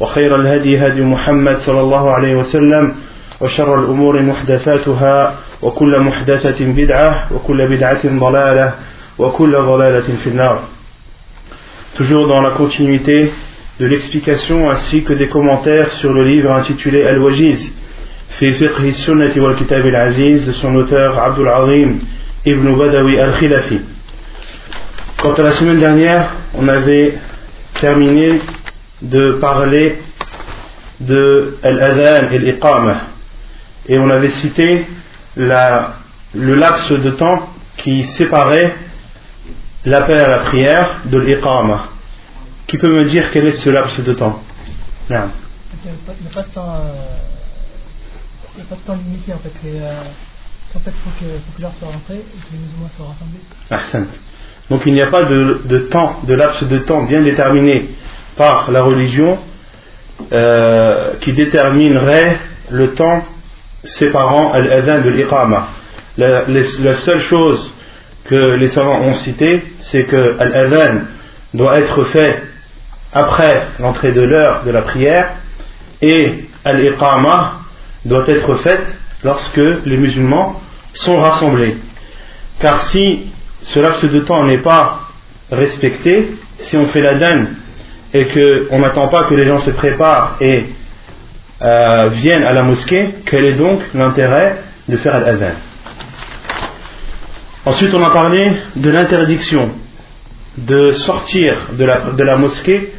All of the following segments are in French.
وخير الهدي هدي محمد صلى الله عليه وسلم وشر الأمور محدثاتها وكل محدثة بدعة وكل بدعة ضلالة وكل ضلالة في النار Toujours dans la continuité de l'explication ainsi que des commentaires sur le livre intitulé Al-Wajiz fiqh sunnati wal kitab al-aziz de son auteur Abdul Azim ibn Badawi al-Khilafi. Quant à la semaine dernière, on avait terminé de parler de Al-Adhan et l'Iqamah. Et on avait cité la, le laps de temps qui séparait l'appel à la prière de l'Iqamah. Qui peut me dire quel est ce laps de temps? Il n'y a, pas de temps. A pas de temps limité en fait. Euh, en fait, il faut que, faut que l'heure soit rentrée et que les musulmans soient rassemblés. Ahsan. Donc il n'y a pas de, de, temps, de laps de temps bien déterminé par la religion euh, qui déterminerait le temps séparant l'adhan de l'iqama. La, seule chose que les savants ont cité, c'est que l'adhan doit être fait après l'entrée de l'heure de la prière et l'iqama doit être faite lorsque les musulmans sont rassemblés. Car si ce laps de temps n'est pas respecté, si on fait l'adhan et qu'on n'attend pas que les gens se préparent et euh, viennent à la mosquée, quel est donc l'intérêt de faire l'adhan Ensuite, on a parlé de l'interdiction de sortir de la, de la mosquée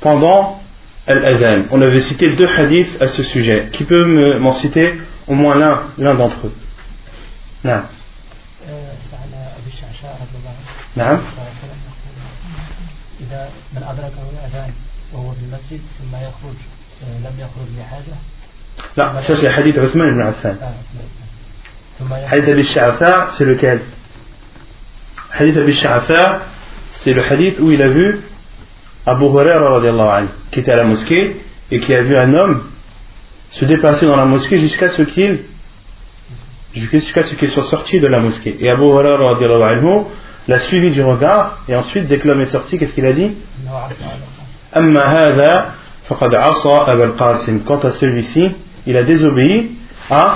pendant l'adhan. On avait cité deux hadiths à ce sujet. Qui peut m'en citer au moins l'un, l'un d'entre eux? Non. إذا من أدركه الأذان وهو في المسجد ثم يخرج لم يخرج لحاجة لا ça c'est hadith Othman ibn Affan hadith Abi Sha'afa c'est lequel hadith Abi Sha'afa c'est le hadith où il a vu Abu Huraira radiallahu anhu qui était à la mosquée et qui a vu un homme se déplacer dans la mosquée jusqu'à ce qu'il jusqu'à ce qu'il soit sorti de la mosquée. Et Abu Hurairah l'a suivi du regard, et ensuite, dès que l'homme est sorti, qu'est-ce qu'il a dit Quant à celui-ci, il a désobéi à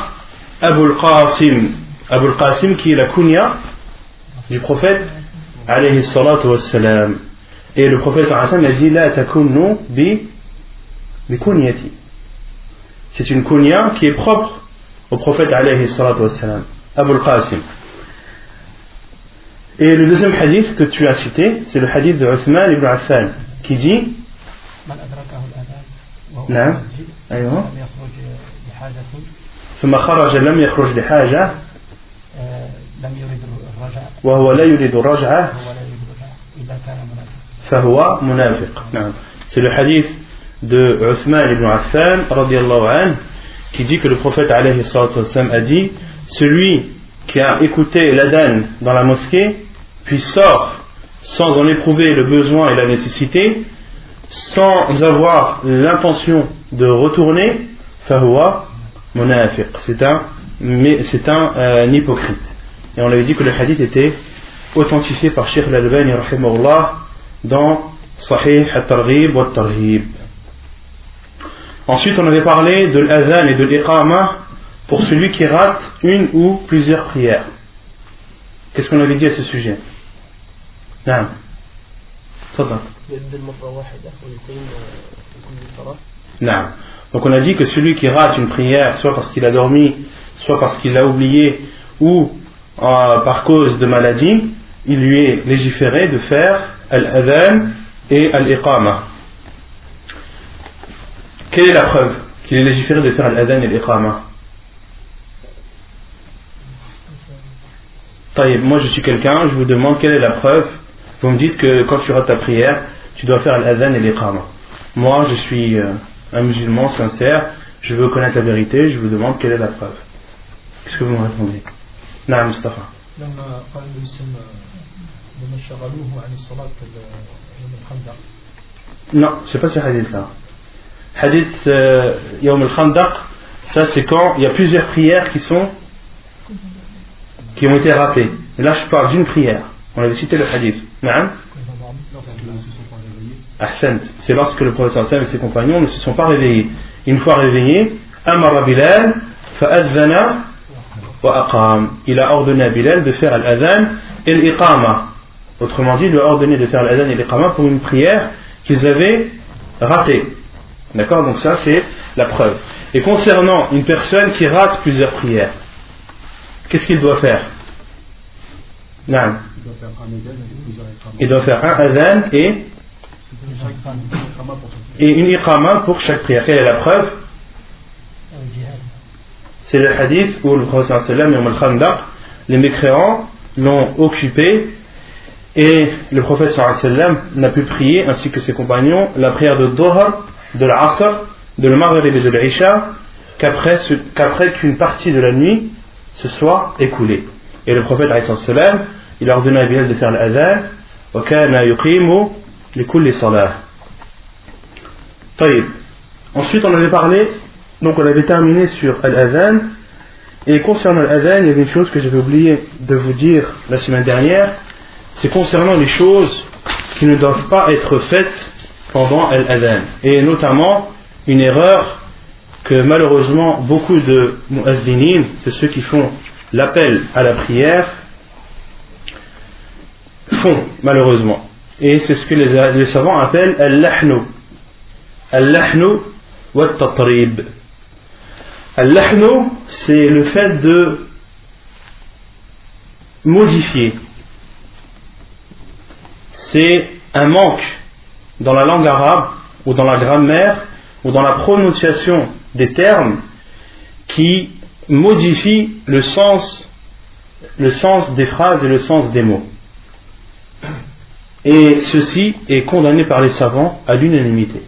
Abu al-Qasim. Abu al-Qasim qui est la kunya du prophète alayhi salatu wassalam. Et le prophète a dit La takunnu bi, bi kunyati. C'est une kunya qui est propre au prophète alayhi salatu wassalam, Abu al-Qasim. Et le deuxième hadith que tu as cité, c'est le hadith de Uthman ibn Affan, qui dit نعم أيوه ثم خرج لم يخرج لحاجة لم يريد الرجعة وهو لا يريد الرجعة فهو منافق نعم c'est le hadith de Uthman ibn Affan radiallahu anhu qui dit que le prophète alayhi a dit celui qui a écouté l'adhan dans la mosquée puis sort sans en éprouver le besoin et la nécessité sans avoir l'intention de retourner munafiq. C'est un c'est un, euh, hypocrite. Et on avait dit que le hadith était authentifié par Sheikh al-Albani dans Sahih al-Targhib wa Ensuite, on avait parlé de l'azan et de l'iqama pour celui qui rate une ou plusieurs prières. Qu'est-ce qu'on avait dit à ce sujet? Non. Non. Donc on a dit que celui qui rate une prière, soit parce qu'il a dormi, soit parce qu'il l'a oublié ou euh, par cause de maladie, il lui est légiféré de faire al-adhan et al-iqama. Quelle est la preuve qu'il est légiféré de faire al-adhan et l'iqama Moi je suis quelqu'un, je vous demande quelle est la preuve. Vous me dites que quand tu rates ta prière, tu dois faire al-adhan et l'iqama. Moi je suis euh, un musulman sincère, je veux connaître la vérité, je vous demande quelle est la preuve. Qu'est-ce que vous me répondez? Non, Mustafa. Non, c'est pas ce hadith-là. Hadith euh, Yawm al-Khandaq, ça c'est quand il y a plusieurs prières qui sont qui ont été ratées. Et là je parle d'une prière. On avait cité le hadith. C'est lorsque le professeur et ses compagnons ne se sont pas réveillés. Une fois réveillés, Bilal, fa'advana wa. Il a ordonné à Bilal de faire l'adhan et l'iqama. Autrement dit, il lui a ordonné de faire l'adhan et l'iqama pour une prière qu'ils avaient ratée. D'accord? Donc ça, c'est la preuve. Et concernant une personne qui rate plusieurs prières, qu'est-ce qu'il doit faire? Non. Il doit faire un adhan et et une iqama pour chaque prière. Quelle est la preuve? C'est le hadith où le prophète sallam les mécréants l'ont occupé et le prophète sallam n'a pu prier ainsi que ses compagnons la prière de Doha, de l'Asr, de le Maghrib et de l'Isha qu'après qu'une partie de la nuit se soit écoulée. Et le prophète sallam il a ordonné à Bilal de faire l'adhan وكان يقيم les salah. Ensuite, on avait parlé, donc on avait terminé sur Al-Adhan. Et concernant Al-Adhan, il y avait une chose que j'avais oublié de vous dire la semaine dernière. C'est concernant les choses qui ne doivent pas être faites pendant Al-Adhan. Et notamment, une erreur que malheureusement beaucoup de mu'adhinines, de ceux qui font l'appel à la prière, font malheureusement. Et c'est ce que les, savants appellent al-lahnu. Al-lahnu wa tatrib. Al-lahnu, c'est le fait de modifier. C'est un manque dans la langue arabe ou dans la grammaire ou dans la prononciation des termes qui modifie le sens, le sens des phrases et le sens des mots. Et ceci est condamné par les savants à l'unanimité.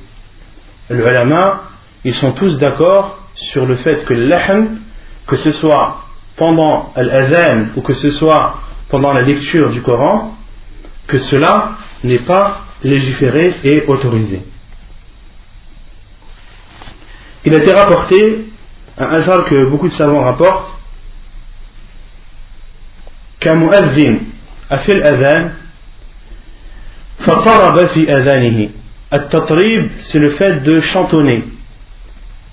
Le ulama, ils sont tous d'accord sur le fait que l'ahm, que ce soit pendant l'azan ou que ce soit pendant la lecture du Coran, que cela n'est pas légiféré et autorisé. Il a été rapporté, un hasard que beaucoup de savants rapportent, qu'un muazzin a fait l'azan فطرب في أذانه التطريب c'est le fait de chantonner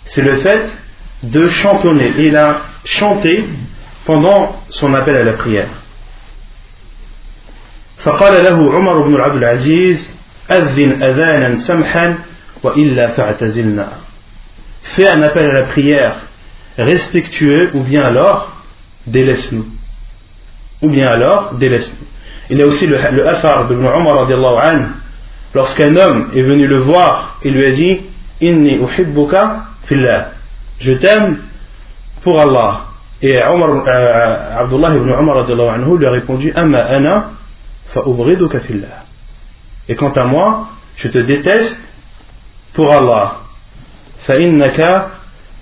c'est le fait de chantonner il a chanté pendant son appel à la prière فقال له عمر بن عبد العزيز أذن أذانا سمحا وإلا فاعتزلنا fais un appel à la prière respectueux ou bien alors délaisse-nous ou bien alors délaisse-nous Il y a aussi le, le Afar de Umar lorsqu'un homme est venu le voir et lui a dit Inni uhibbuka fillah, je t'aime pour Allah. Et Umar, euh, Abdullah ibn Umar anhu, lui a répondu Amma ana fa fillah. Et quant à moi, je te déteste pour Allah. Fa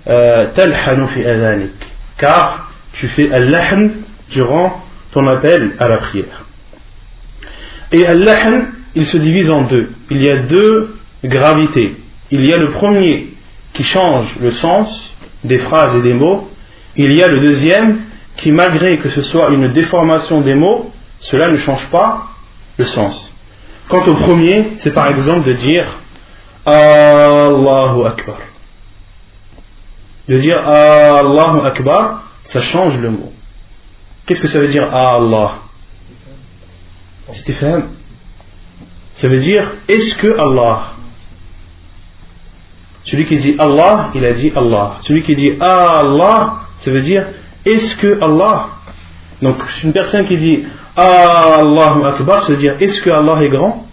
euh, talhanu fi adhanik. Car tu fais al-lahn durant ton appel à la prière. Et al il se divise en deux. Il y a deux gravités. Il y a le premier qui change le sens des phrases et des mots. Il y a le deuxième qui, malgré que ce soit une déformation des mots, cela ne change pas le sens. Quant au premier, c'est par exemple de dire Allahu Akbar. De dire Allahu Akbar, ça change le mot. Qu'est-ce que ça veut dire Allah Stéphane, ça veut dire est-ce que Allah Celui qui dit Allah, il a dit Allah. Celui qui dit Allah, ça veut dire est-ce que Allah, donc une personne qui dit ah, Allahu Akbar, se dire est-ce que Allah est grand?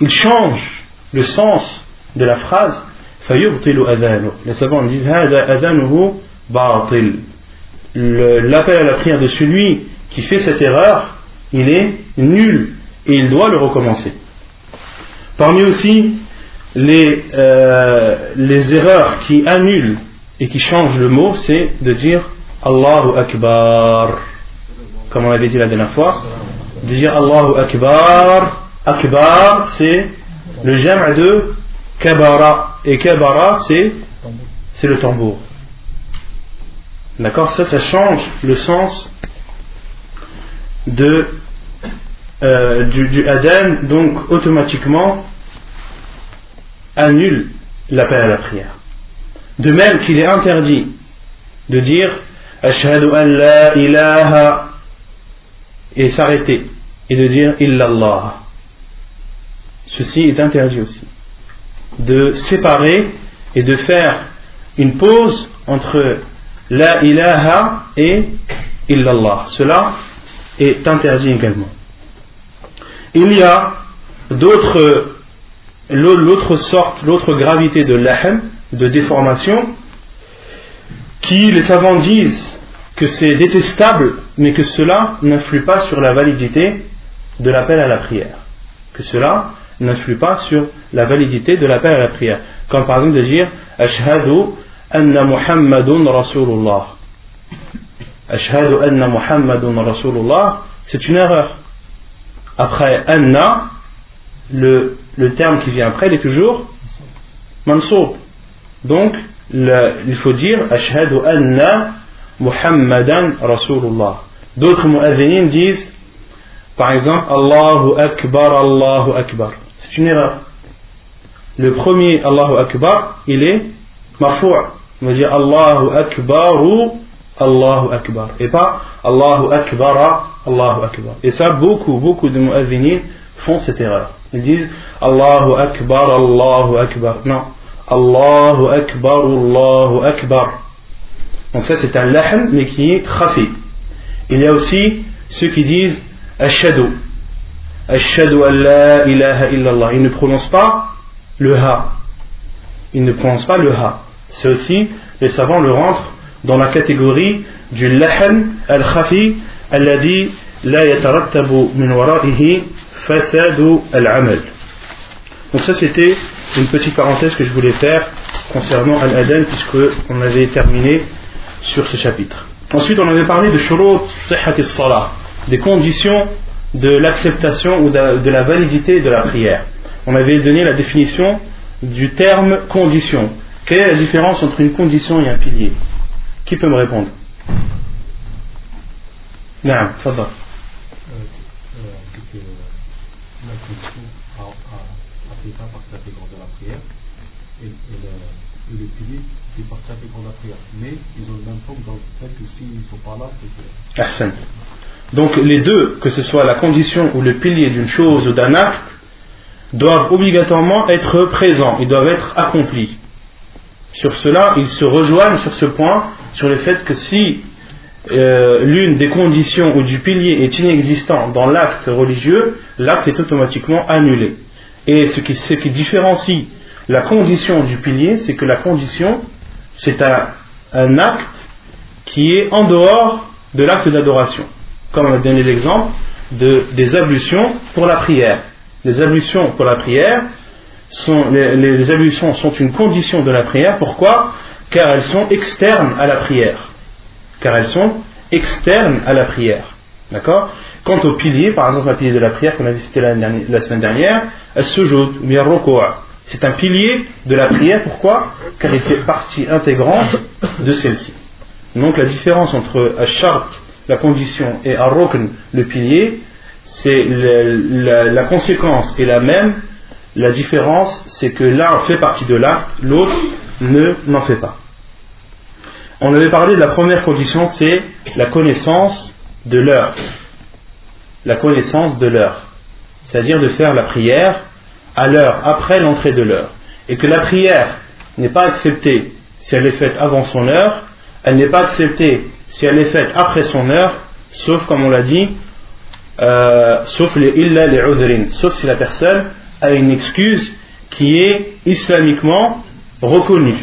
Il change le sens de la phrase les savants disent l'appel à la prière de celui qui fait cette erreur il est nul. Et il doit le recommencer. Parmi aussi les, euh, les erreurs qui annulent et qui changent le mot c'est de dire Allahu Akbar. Comme on l'avait dit la dernière fois de dire Allahu Akbar. Akbar c'est le jam' de Kabara. Et Kabara, c'est, c'est le tambour. D'accord? Ça, ça change le sens de, euh, du, du Adam, donc automatiquement annule l'appel à la prière. De même qu'il est interdit de dire Ashhadu an la ilaha et s'arrêter et de dire illallah. Ceci est interdit aussi de séparer et de faire une pause entre la ilaha et illallah. Cela est interdit également. Il y a d'autres, l'autre sorte, l'autre gravité de l'ahem, de déformation, qui les savants disent que c'est détestable, mais que cela n'influe pas sur la validité de l'appel à la prière. Que cela n'influe pas sur la validité de l'appel à la prière. Comme par exemple de dire Ashhadu anna Muhammadun Rasulullah. Ashhadu anna Muhammadun Rasulullah, c'est une erreur. Après anna, le, le terme qui vient après, il est toujours mansoub. Donc, il faut dire Ashhadu anna Muhammadan Rasulullah. D'autres mu'adhinines disent par exemple Allahu Akbar, Allahu Akbar. C'est une erreur. Le premier Allahu Akbar, il est marfou'. On va dire Allahu Akbaru, Allahu Akbar. Et pas Allahu Akbara, Allahu Akbar. Et ça, beaucoup, beaucoup de mu'adhinines font cette erreur. Ils disent Allahu Akbar, Allahu Akbar. Non. Allahu Akbar, Allahu Akbar. Donc ça, c'est un lahm, mais qui est khafi. Il y a aussi ceux qui disent Ashadu. Ashadu an la ilaha illallah. Il ne prononce pas le ha. Il ne prononce pas le ha. C'est aussi, les savants le rentrent dans la catégorie du lahan al-khafi alladhi la yatarattabu min wara'ihi fasadu al-amal. Donc ça c'était une petite parenthèse que je voulais faire concernant Al-Adan puisque on avait terminé sur ce chapitre. Ensuite on avait parlé de shurut sihhat salah des conditions de l'acceptation ou de la validité de la prière. On avait donné la définition du terme condition. Quelle est la différence entre une condition et un pilier? Qui peut me répondre? Non, ça va. C'est que la condition fait partie intégrante de la prière et, le, pilier fait partie intégrante de la prière. Mais ils ont le même forme dans le fait que s'ils ne sont pas là, c'est que. Donc les deux, que ce soit la condition ou le pilier d'une chose ou d'un acte, doivent obligatoirement être présents, ils doivent être accomplis. Sur cela, ils se rejoignent sur ce point, sur le fait que si euh, l'une des conditions ou du pilier est inexistant dans l'acte religieux, l'acte est automatiquement annulé. Et ce qui, ce qui différencie la condition du pilier, c'est que la condition, c'est un, un acte qui est en dehors de l'acte d'adoration comme on a donné l'exemple, de, des ablutions pour la prière. Les ablutions pour la prière, sont, les, les, ablutions sont une condition de la prière. Pourquoi? Car elles sont externes à la prière. Car elles sont externes à la prière. D'accord? Quant au pilier, par exemple, un pilier de la prière qu'on a cité la, la, semaine dernière, bien C'est un pilier de la prière. Pourquoi? Car il fait partie intégrante de celle-ci. Donc la différence entre Ashart la condition, et Ar-Rukn, le pilier, c'est la, conséquence est la même. La différence, c'est que l'un fait partie de l'acte, l'autre ne n'en fait pas. On avait parlé de la première condition, c'est la connaissance de l'heure. La connaissance de l'heure. C'est-à-dire de faire la prière à l'heure, après l'entrée de l'heure. Et que la prière n'est pas acceptée si elle est faite avant son heure, elle n'est pas acceptée si elle est faite après son heure, sauf comme on l'a dit, euh, sauf les illa les udrin, sauf si la personne a une excuse qui est islamiquement reconnue.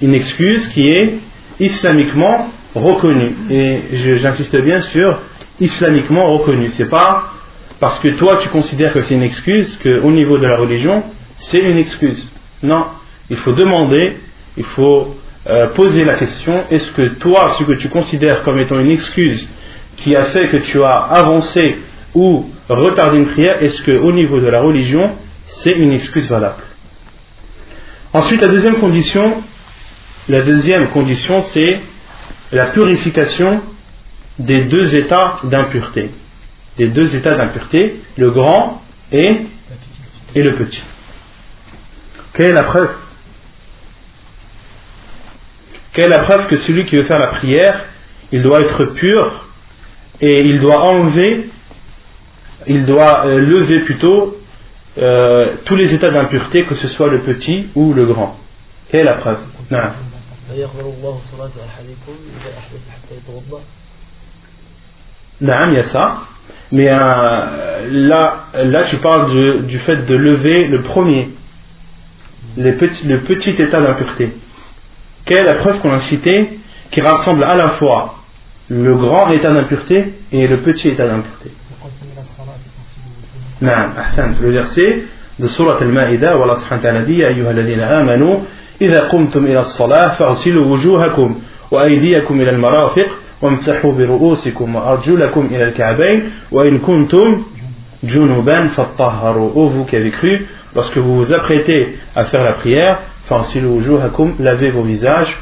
Une excuse qui est islamiquement reconnue. Et j'insiste bien sur islamiquement reconnue. C'est pas parce que toi tu considères que c'est une excuse qu'au niveau de la religion, c'est une excuse. Non, il faut demander, il faut euh, poser la question est-ce que toi, ce que tu considères comme étant une excuse qui a fait que tu as avancé ou retardé une prière, est-ce qu'au niveau de la religion, c'est une excuse valable? Ensuite, la deuxième condition, la deuxième condition, c'est la purification des deux états d'impureté. Des deux états d'impureté, le grand et, le petit. Quelle est la preuve? Quelle est la preuve que celui qui veut faire la prière, il doit être pur et il doit enlever, il doit euh, lever plutôt euh, tous les états d'impureté, que ce soit le petit ou le grand? Quelle est la preuve? il y a ça. Mais euh, là, là, tu parles du, fait de lever le premier, le petit état d'impureté. Quelle est la preuve qu'on a citée qui rassemble à la fois le grand état d'impureté et le petit état d'impureté نعم أحسنت le verset de Surah Al-Ma'ida où Allah subhanahu wa ta'ala dit يا أيها الذين آمنوا إذا قمتم إلى الصلاة فاغسلوا وجوهكم وأيديكم إلى المرافق وامسحوا برؤوسكم وأرجلكم إلى الكعبين وإن كنتم جنوبا فطهروا Ô vous qui avez cru, lorsque vous vous apprêtez à faire la prière, lavez vos visages,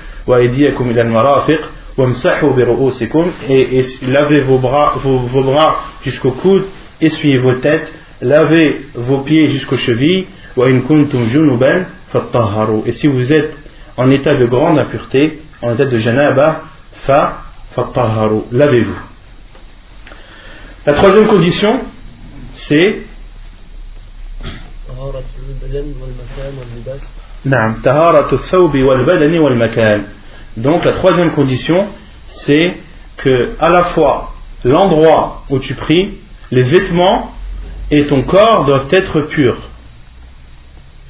et, lavez vos bras, vos, bras jusqu'au coude, essuyez vos têtes, lavez vos pieds jusqu'aux chevilles, et si vous êtes en état de grande impureté, en état de janaba, fa, lavez-vous. La troisième condition, c'est donc la troisième condition, c'est que à la fois l'endroit où tu pries, les vêtements et ton corps doivent être purs.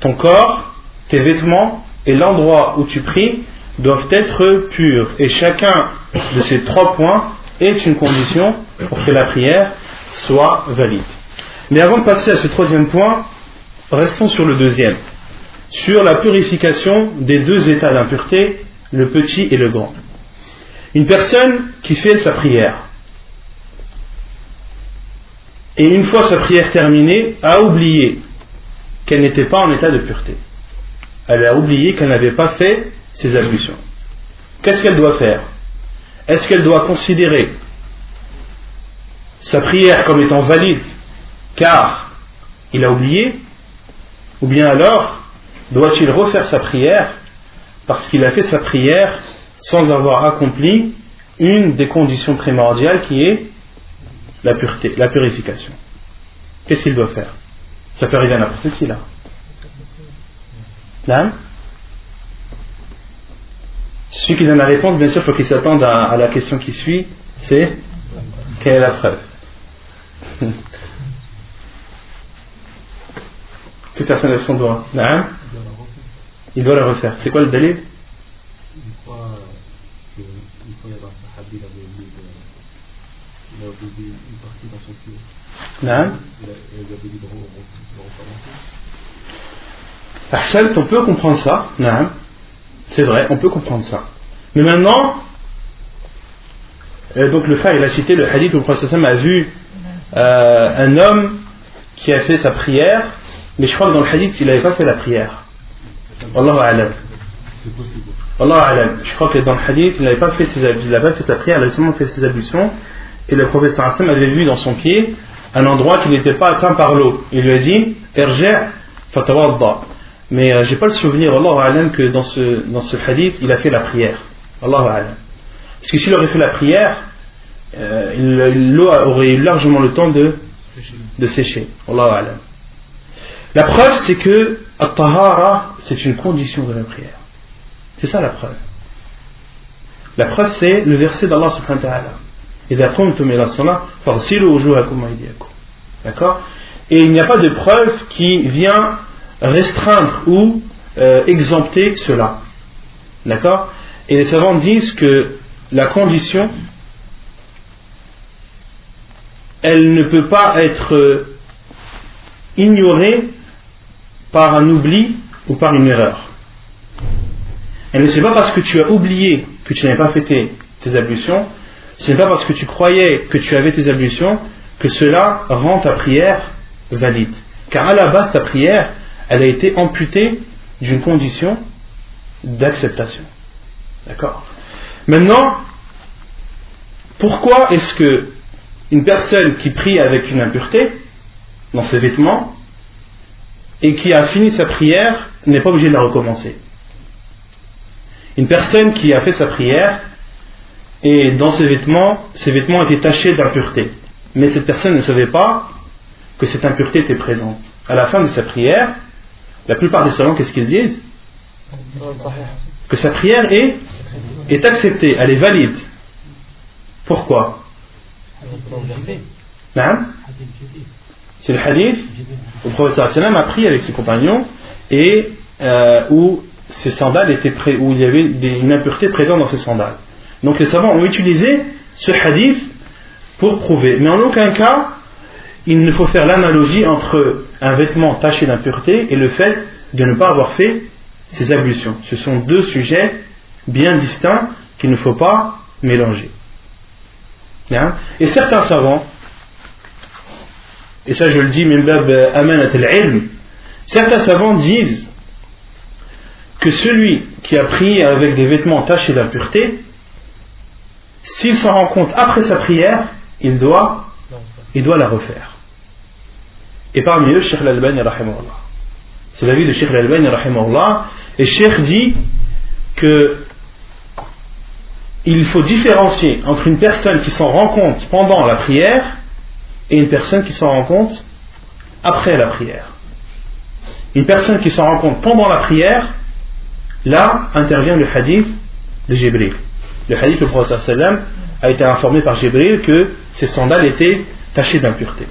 Ton corps, tes vêtements et l'endroit où tu pries doivent être purs. Et chacun de ces trois points est une condition pour que la prière soit valide. Mais avant de passer à ce troisième point, restons sur le deuxième sur la purification des deux états d'impureté, le petit et le grand. Une personne qui fait sa prière, et une fois sa prière terminée, a oublié qu'elle n'était pas en état de pureté. Elle a oublié qu'elle n'avait pas fait ses ablutions. Qu'est-ce qu'elle doit faire? Est-ce qu'elle doit considérer sa prière comme étant valide car il a oublié? Ou bien alors doit-il refaire sa prière parce qu'il a fait sa prière sans avoir accompli une des conditions primordiales qui est la pureté, la purification? Qu'est-ce qu'il doit faire? Ça peut arriver à n'importe qui là. Là Celui qui donne la réponse, bien sûr, il faut qu'il s'attende à, la question qui suit c'est quelle est la preuve? Que personne lève son doigt. Il doit la refaire. C'est quoi le fois il avait une partie dans son pied. Non Il avait dit de recommencer. On peut comprendre ça. C'est vrai, on peut comprendre ça. Mais maintenant, euh, donc le frère il a cité le hadith où le prophète a vu euh, un homme qui a fait sa prière, mais je crois que dans le hadith il n'avait pas fait la prière. Allah alam. C'est possible. Allah alam. Je crois que dans le hadith, il n'avait pas fait ses il n'avait pas fait sa prière, il avait seulement fait ses ablutions. Et le professeur Hassan avait vu dans son pied un endroit qui n'était pas atteint par l'eau. Il lui a dit, Erja' fatawadda. Mais euh, j'ai pas le souvenir, Allah alam, que dans ce, dans ce hadith, il a fait la prière. Allah alam. Parce que s'il aurait fait la prière, euh, l'eau aurait eu largement le temps de, de sécher. Allah alam. La preuve, c'est que At-Tahara, c'est une condition de la prière. C'est ça la preuve. La preuve, c'est le verset d'Allah subhanahu wa ta'ala. D'accord? Et il n'y a pas de preuve qui vient restreindre ou euh, exempter cela. D'accord? Et les savants disent que la condition, elle ne peut pas être euh, ignorée par un oubli ou par une erreur. Elle ne c'est pas parce que tu as oublié que tu n'avais pas fait tes, tes ablutions, ce n'est pas parce que tu croyais que tu avais tes ablutions que cela rend ta prière valide. Car à la base, ta prière, elle a été amputée d'une condition d'acceptation. D'accord? Maintenant, pourquoi est-ce que une personne qui prie avec une impureté dans ses vêtements et qui a fini sa prière n'est pas obligée de la recommencer? Une personne qui a fait sa prière et dans ses vêtements, ses vêtements étaient tachés d'impureté. Mais cette personne ne savait pas que cette impureté était présente. À la fin de sa prière, la plupart des savants, qu'est-ce qu'ils disent Que sa prière est, acceptée, elle est valide. Pourquoi C'est le hadith où le prophète a pris avec ses compagnons et euh, où sandales étaient où il y avait une impureté présente dans ses sandales. Donc les savants ont utilisé ce hadith pour prouver. Mais en aucun cas, il ne faut faire l'analogie entre un vêtement taché d'impureté et le fait de ne pas avoir fait ses ablutions. Ce sont deux sujets bien distincts qu'il ne faut pas mélanger. Et certains savants, et ça je le dis, certains savants disent que celui qui a prié avec des vêtements tachés d'impureté, s'il s'en rend compte après sa prière, il doit, il doit la refaire. Et parmi eux, Sheikh Al-Albani, c'est l'avis de Sheikh Al-Albani, et Sheikh dit que il faut différencier entre une personne qui s'en rend compte pendant la prière et une personne qui s'en rend compte après la prière. Une personne qui s'en rend compte pendant la prière, là intervient le hadith de Jibril. Le hadith du prophète a été informé par Jibril que ses sandales étaient tachées d'impureté.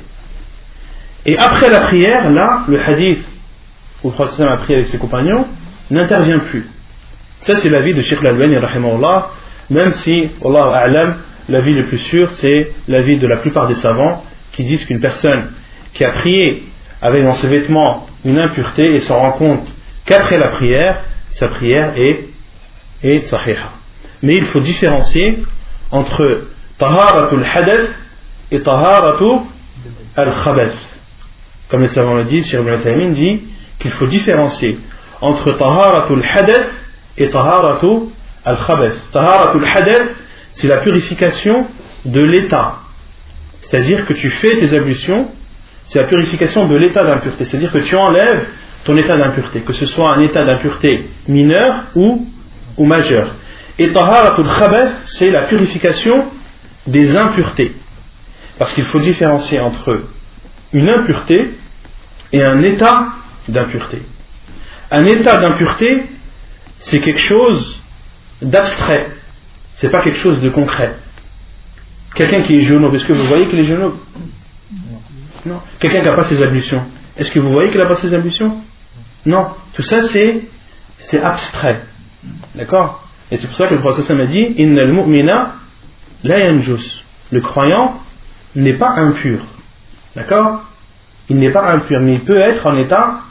Et après la prière, là, le hadith où le prophète a prié avec ses compagnons n'intervient plus. Ça, c'est l'avis de Sheikh Al-Albani, même si, Allah A'lam, l'avis le plus sûr, c'est l'avis de la plupart des savants qui disent qu'une personne qui a prié avec dans ses vêtements une impureté et se rend compte qu'après la prière, sa prière est, est sahiha. Mais il faut différencier entre taharatul hadath et taharatul al-khabath. Comme les savants le disent, Shir ibn dit qu'il faut différencier entre taharatul hadath et taharatul al-khabath. Taharatul hadath, c'est la purification de l'état. C'est-à-dire que tu fais tes ablutions, c'est la purification de l'état d'impureté. C'est-à-dire que tu enlèves ton état d'impureté, que ce soit un état d'impureté mineur ou, ou majeur. Et taharatul khabath, c'est la purification des impuretés. Parce qu'il faut différencier entre une impureté et un état d'impureté. Un état d'impureté, c'est quelque chose d'abstrait. C'est pas quelque chose de concret. Quelqu'un qui est genou, est-ce que vous voyez qu'il est genou Non. Quelqu'un qui n'a pas ses ablutions, est-ce que vous voyez qu'il n'a pas ses ablutions? Non. Tout ça, c'est, c'est abstrait. D'accord? Et c'est pour ça que le prophète m'a dit Innal mu'mina la yanjus. Le croyant n'est pas impur. D'accord? Il n'est pas impur, mais il peut être en état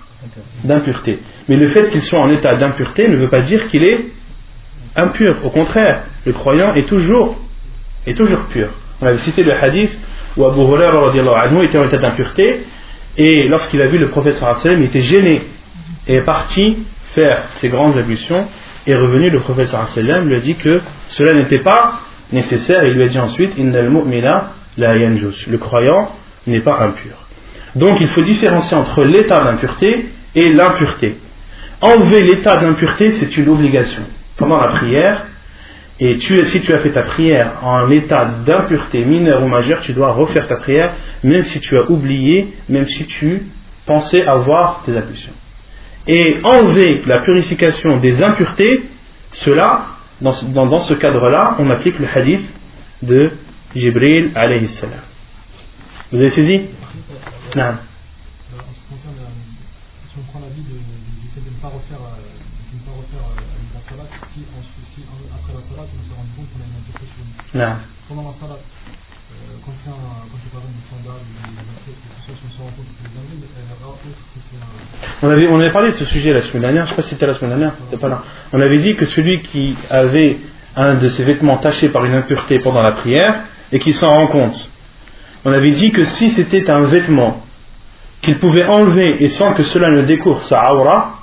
d'impureté. Mais le fait qu'il soit en état d'impureté ne veut pas dire qu'il est impur. Au contraire, le croyant est toujours, est toujours pur. On avait cité le hadith où Abu Hurairah était en état d'impureté et lorsqu'il a vu le prophète sallam, il était gêné et est parti faire ses grandes ablutions et revenu le prophète sallam lui a dit que cela n'était pas nécessaire il lui a dit ensuite Innal mu'mina la yanjus. Le croyant n'est pas impur. Donc il faut différencier entre l'état d'impureté et l'impureté. Enlever l'état d'impureté, c'est une obligation. Pendant la prière, et si tu as fait ta prière en état d'impureté mineure ou majeure, tu dois refaire ta prière, même si tu as oublié, même si tu pensais avoir tes ablutions. Et enlever la purification des impuretés, cela, dans, dans ce cadre-là, on applique le hadith de Jibril alayhi salam. Vous avez saisi Non. En ce qui concerne, si on prend l'avis du fait de ne pas refaire, euh, de ne pas refaire euh, la salat, si, après la salat, on s'est rendu compte qu'on a une nous. Non. Pendant la salat, euh, quand c'est par exemple des sandales ou ce soit si on se rend compte que dingueries, mais euh, alors, autre, si c'est un. On avait, on avait parlé de ce sujet la semaine dernière, je ne sais pas si c'était la semaine dernière, c'était pas là. On avait dit que celui qui avait un de ses vêtements taché par une impureté pendant la prière et qui s'en rend compte, on avait dit que si c'était un vêtement qu'il pouvait enlever et sans que cela ne découvre sa aura,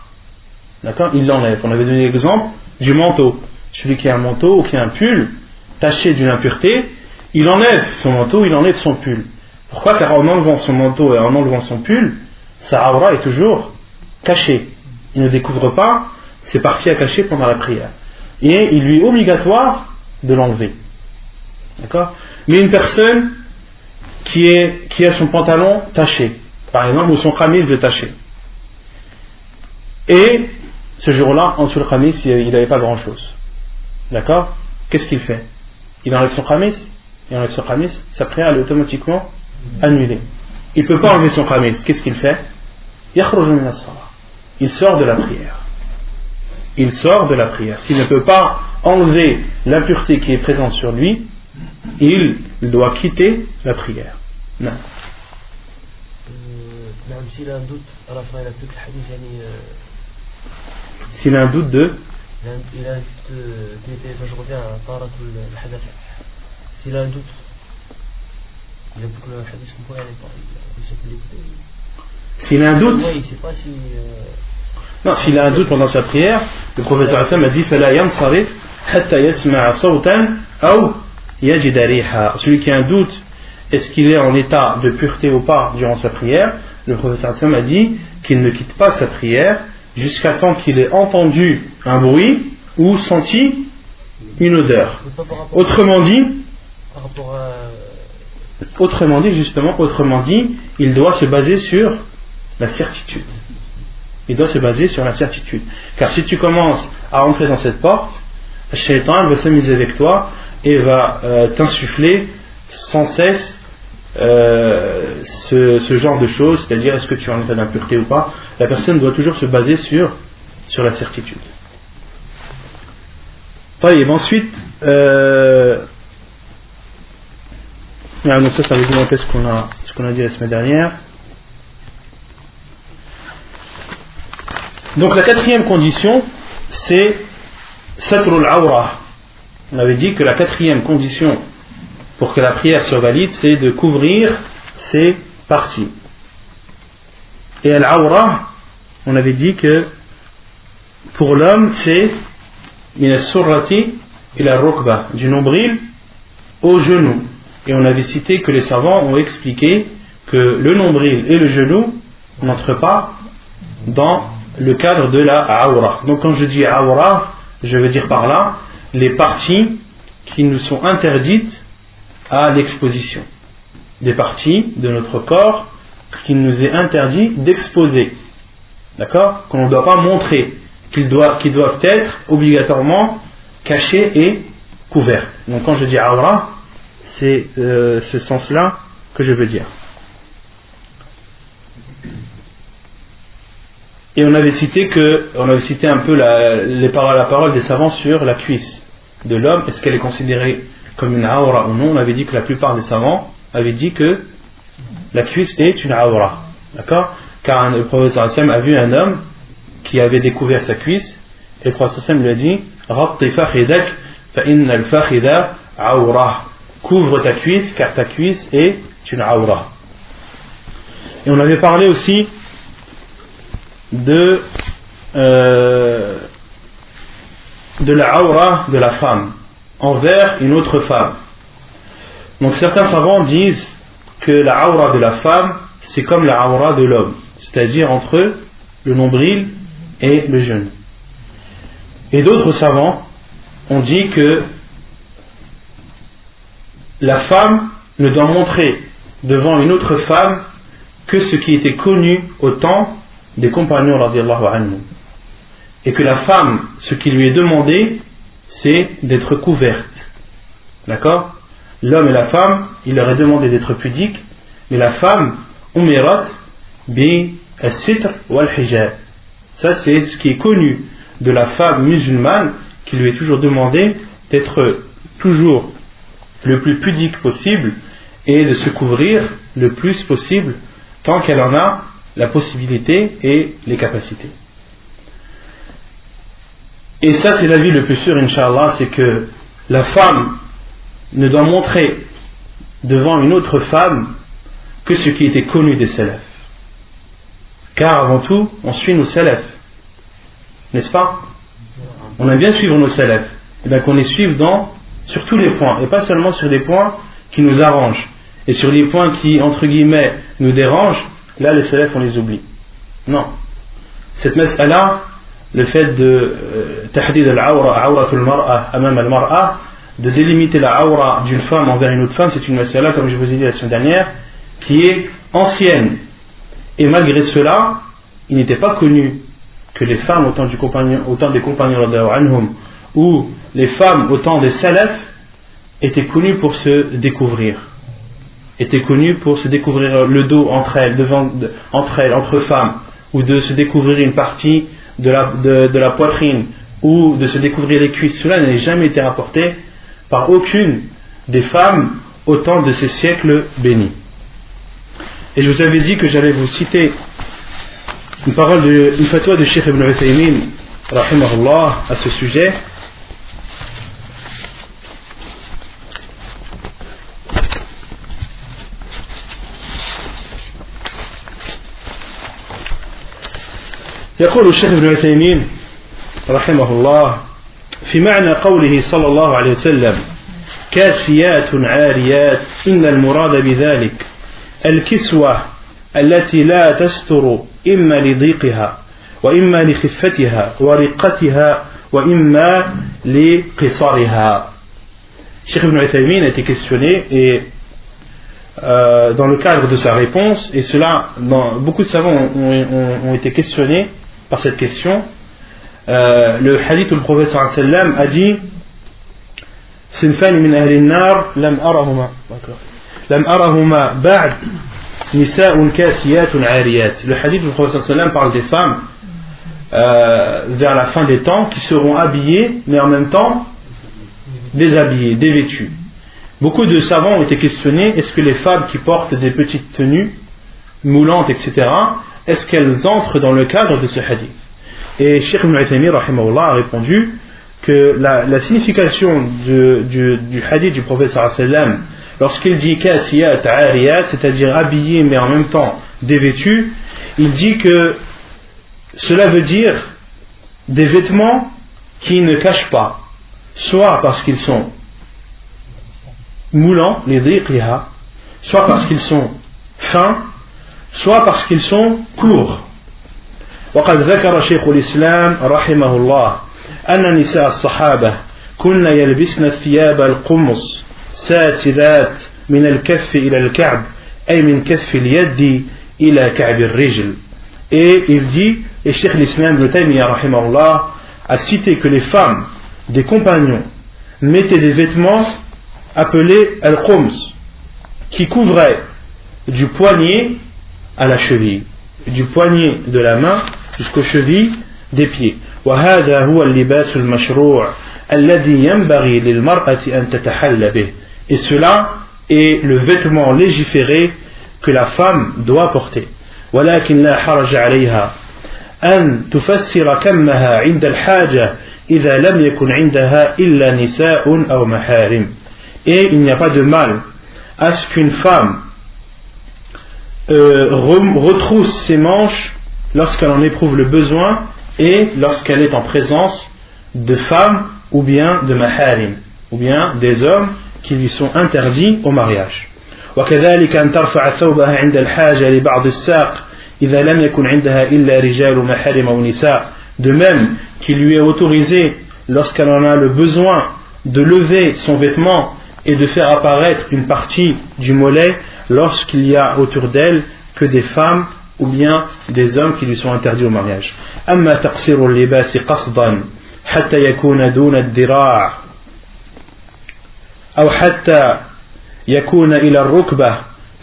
d'accord, il l'enlève. On avait donné l'exemple du manteau. Celui qui a un manteau ou qui a un pull taché d'une impureté, il enlève son manteau, il enlève son pull. Pourquoi? Car en enlevant son manteau et en enlevant son pull, sa aura est toujours cachée. Il ne découvre pas ses parties à cacher pendant la prière. Et il lui est obligatoire de l'enlever. D'accord? Mais une personne qui, a son pantalon taché, par exemple, ou son camis de taché. Et ce jour-là, en dessous le camis, il n'avait pas grand-chose. D'accord? Qu'est-ce qu'il fait? Il enlève son camis, il enlève son camis, sa prière est automatiquement annulée. Il ne peut pas enlever son camis, qu'est-ce qu'il fait? Il sort de la prière. Il sort de la prière. S'il ne peut pas enlever l'impureté qui est présente sur lui, il, doit quitter la prière. Non. Euh, s'il a un doute, à la fin il a plus que le hadith. Euh, s'il a un doute de. Il a un doute euh, de. Je reviens à Tarat hadith. S'il a un doute, il a plus que le hadith qu'on pourrait aller par. Il peut l'écouter. S'il a un doute. Il sait pas si. Non, s'il a un doute pendant sa prière, le professeur Hassan a dit Fala yam sarif hatta yasma'a sawtan ou celui qui a un doute, est-ce qu'il est en état de pureté ou pas durant sa prière? Le professeur Hassan a dit qu'il ne quitte pas sa prière jusqu'à temps qu'il ait entendu un bruit ou senti une odeur. Autrement dit, justement, autrement dit, il doit se baser sur la certitude. Il doit se baser sur la certitude. Car si tu commences à entrer dans cette porte, shaitan va s'amuser avec toi et va euh, t'insuffler sans cesse euh, ce, genre de choses, c'est-à-dire est-ce que tu es en état d'impureté ou pas, la personne doit toujours se baser sur, sur la certitude. Et ensuite, euh, ah, donc ça, ça veut dire ce qu'on a, ce qu'on a dit la semaine dernière. Donc la quatrième condition, c'est satrul awra, on avait dit que la quatrième condition pour que la prière soit valide, c'est de couvrir ses parties. Et al-awra, on avait dit que pour l'homme, c'est surrati ila rukba, du nombril au genou. Et on avait cité que les savants ont expliqué que le nombril et le genou n'entrent pas dans le cadre de la aura. Donc quand je dis aura, je veux dire par là les parties qui nous sont interdites à l'exposition. Des parties de notre corps qu'il nous est interdit d'exposer. D'accord? Qu'on ne doit pas montrer, qu'ils doivent, qu'ils doivent être obligatoirement cachées et couvertes. Donc quand je dis aura, c'est euh, ce sens-là que je veux dire. Et on avait cité que, on avait cité un peu les paroles, la parole des savants sur la cuisse de l'homme. Est-ce qu'elle est considérée comme une aura ou non? On avait dit que la plupart des savants avaient dit que la cuisse est une aura. D'accord? Car le professeur Hassan a vu un homme qui avait découvert sa cuisse et le professeur lui a dit. Couvre ta cuisse car ta cuisse est une aura. Et on avait parlé aussi de, euh, de la aura de la femme envers une autre femme. Donc certains savants disent que la aura de la femme c'est comme la aura de l'homme, c'est-à-dire entre le nombril et le genou. Et d'autres savants ont dit que la femme ne doit montrer devant une autre femme que ce qui était connu au temps des compagnons radiallahu anhu. Et que la femme, ce qui lui est demandé, c'est d'être couverte. D'accord? L'homme et la femme, il leur est demandé d'être pudiques, mais la femme, umirat bi al-sitr wal-hijab. Ça, c'est ce qui est connu de la femme musulmane qui lui est toujours demandé d'être toujours le plus pudique possible et de se couvrir le plus possible tant qu'elle en a la possibilité et les capacités. Et ça, c'est l'avis le plus sûr, Inch'Allah, c'est que la femme ne doit montrer devant une autre femme que ce qui était connu des salafs. Car avant tout, on suit nos salafs. N'est-ce pas? On aime bien suivre nos salafs. Et bien qu'on les suive dans, sur tous les points, et pas seulement sur des points qui nous arrangent. Et sur les points qui, entre guillemets, nous dérangent, là les salafs on les oublie. Non. Cette messe-là, le fait de euh, tahdid al-mar'a, de délimiter la aura d'une femme envers une autre femme, c'est une messe-là, comme je vous ai dit la semaine dernière, qui est ancienne. Et malgré cela, il n'était pas connu que les femmes au temps, du compagnon, au des compagnons anhum, ou les femmes au temps des salafs étaient connues pour se découvrir étaient connues pour se découvrir le dos entre elles, devant, entre elles, entre femmes, ou de se découvrir une partie de la, de, la poitrine, ou de se découvrir les cuisses. Cela n'a jamais été rapporté par aucune des femmes au temps de ces siècles bénis. Et je vous avais dit que j'allais vous citer une parole, de, une fatwa de Sheikh Ibn Uthaymin, à ce sujet. يقول الشيخ ابن عثيمين رحمه الله في معنى قوله صلى الله عليه وسلم كاسيات عاريات إن المراد بذلك الكسوة التي لا تستر إما لضيقها وإما لخفتها ورقتها وإما لقصرها Cheikh Ibn Uthaymin a été questionné et euh, dans le cadre de sa réponse, et cela, dans, beaucoup de savants ont, ont, ont été questionnés par cette question, euh, le hadith où le prophète a dit min ahli nar lam arahuma. Lam arahuma ba'd nisa'un kasiyatun ariyat. Le hadith où le prophète parle des femmes euh, vers la fin des temps qui seront habillées mais en même temps déshabillées, dévêtues. Beaucoup de savants ont été questionnés est-ce que les femmes qui portent des petites tenues moulantes etc est-ce qu'elles entrent dans le cadre de ce hadith Et Sheikh Ibn a répondu que la, signification du, hadith du sallam lorsqu'il dit kasiyat ariyat, c'est-à-dire habillé mais en même temps dévêtu, il dit que cela veut dire des vêtements qui ne cachent pas, soit parce qu'ils sont moulants, les soit parce qu'ils sont fins, soit parce qu'ils sont courts. وقد ذكر شيخ الإسلام رحمه الله أن نساء الصحابة كن يلبسن الثياب القمص ساترات من الكف إلى الكعب أي من كف اليد إلى كعب الرجل Et il dit, et Cheikh l'Islam de Taymiyyah rahimahullah a cité que les femmes des compagnons mettaient des vêtements appelés al-khums qui couvraient du poignet à la cheville, du poignet de la main jusqu'aux chevilles des pieds. وهذا هو اللباس المشروع الذي ينبغي للمرأة أن تتحلى به. Et cela est le vêtement légiféré que la femme doit porter. ولكن لا حرج عليها أن تفسر كمها عند الحاجة إذا لم يكن عندها إلا نساء أو محارم. Et il n'y a pas de mal à ce qu'une femme euh, retrousse ses manches lorsqu'elle en éprouve le besoin et lorsqu'elle est en présence de femmes ou bien de maharim ou bien des hommes qui lui sont interdits au mariage. وكذلك أن ترفع ثوبها عند الحاجة لبعض الساق إذا لم يكن عندها إلا رجال محارم أو نساء de même qu'il lui est autorisé lorsqu'elle en a le besoin de lever son vêtement et de faire apparaître une partie du mollet lorsqu'il y a autour d'elle que des femmes ou bien des hommes qui lui sont interdits au mariage. أما تقصير اللباس قصدا حتى يكون دون الذراع أو حتى يكون إلى الركبة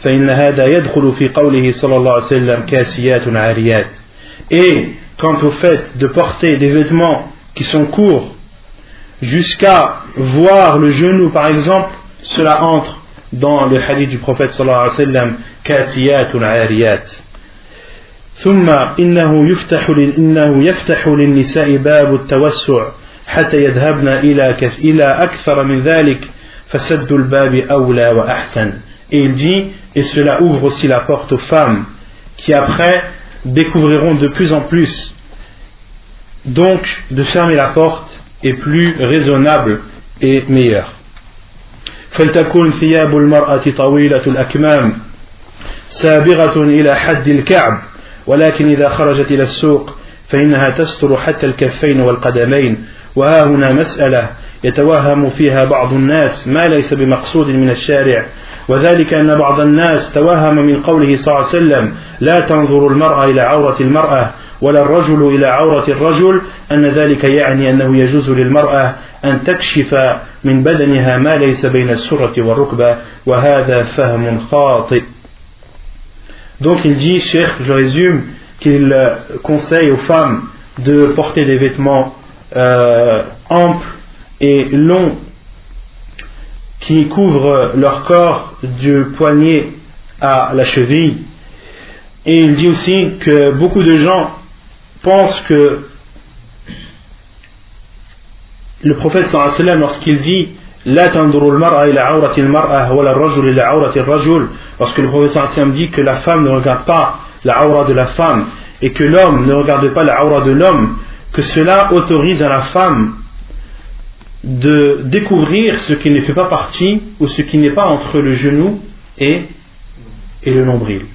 فإن هذا يدخل في قوله صلى الله عليه وسلم كاسيات عاريات Et quant au fait de porter des vêtements qui sont courts jusqu'à voir le genou par exemple, cela entre dans le hadith du prophète sallallahu alayhi wa sallam كاسيات عاريات ثم إنه يفتح إنه يفتح للنساء باب التوسع حتى يذهبن إلى إلى أكثر من ذلك فسد الباب أولى وأحسن Et il dit, et cela ouvre aussi la porte aux femmes qui après découvriront de plus en plus. Donc, de fermer la porte est plus raisonnable et meilleur. فلتكن ثياب المرأة طويلة الأكمام سابغة إلى حد الكعب ولكن إذا خرجت إلى السوق فإنها تستر حتى الكفين والقدمين. وها هنا مسألة يتوهم فيها بعض الناس ما ليس بمقصود من الشارع وذلك أن بعض الناس توهم من قوله صلى الله عليه وسلم لا تنظر المرأة إلى عورة المرأة ولا الرجل إلى عورة الرجل. أن ذلك يعني أنه يجوز للمرأة أن تكشف من بدنها ما ليس بين السرة والركبة وهذا فهم خاطئ. Donc il dit, cher, je résume, qu'il conseille aux femmes de porter des vêtements euh, amples et longs qui couvrent leur corps du poignet à la cheville. Et il dit aussi que beaucoup de gens pensent que le prophète sallallahu lorsqu'il dit lorsque le prophète dit que la femme ne regarde pas la aura de la femme et que l'homme ne regarde pas la aura de l'homme, que cela autorise à la femme de découvrir ce qui ne fait pas partie ou ce qui n'est pas entre le genou et, le nombril.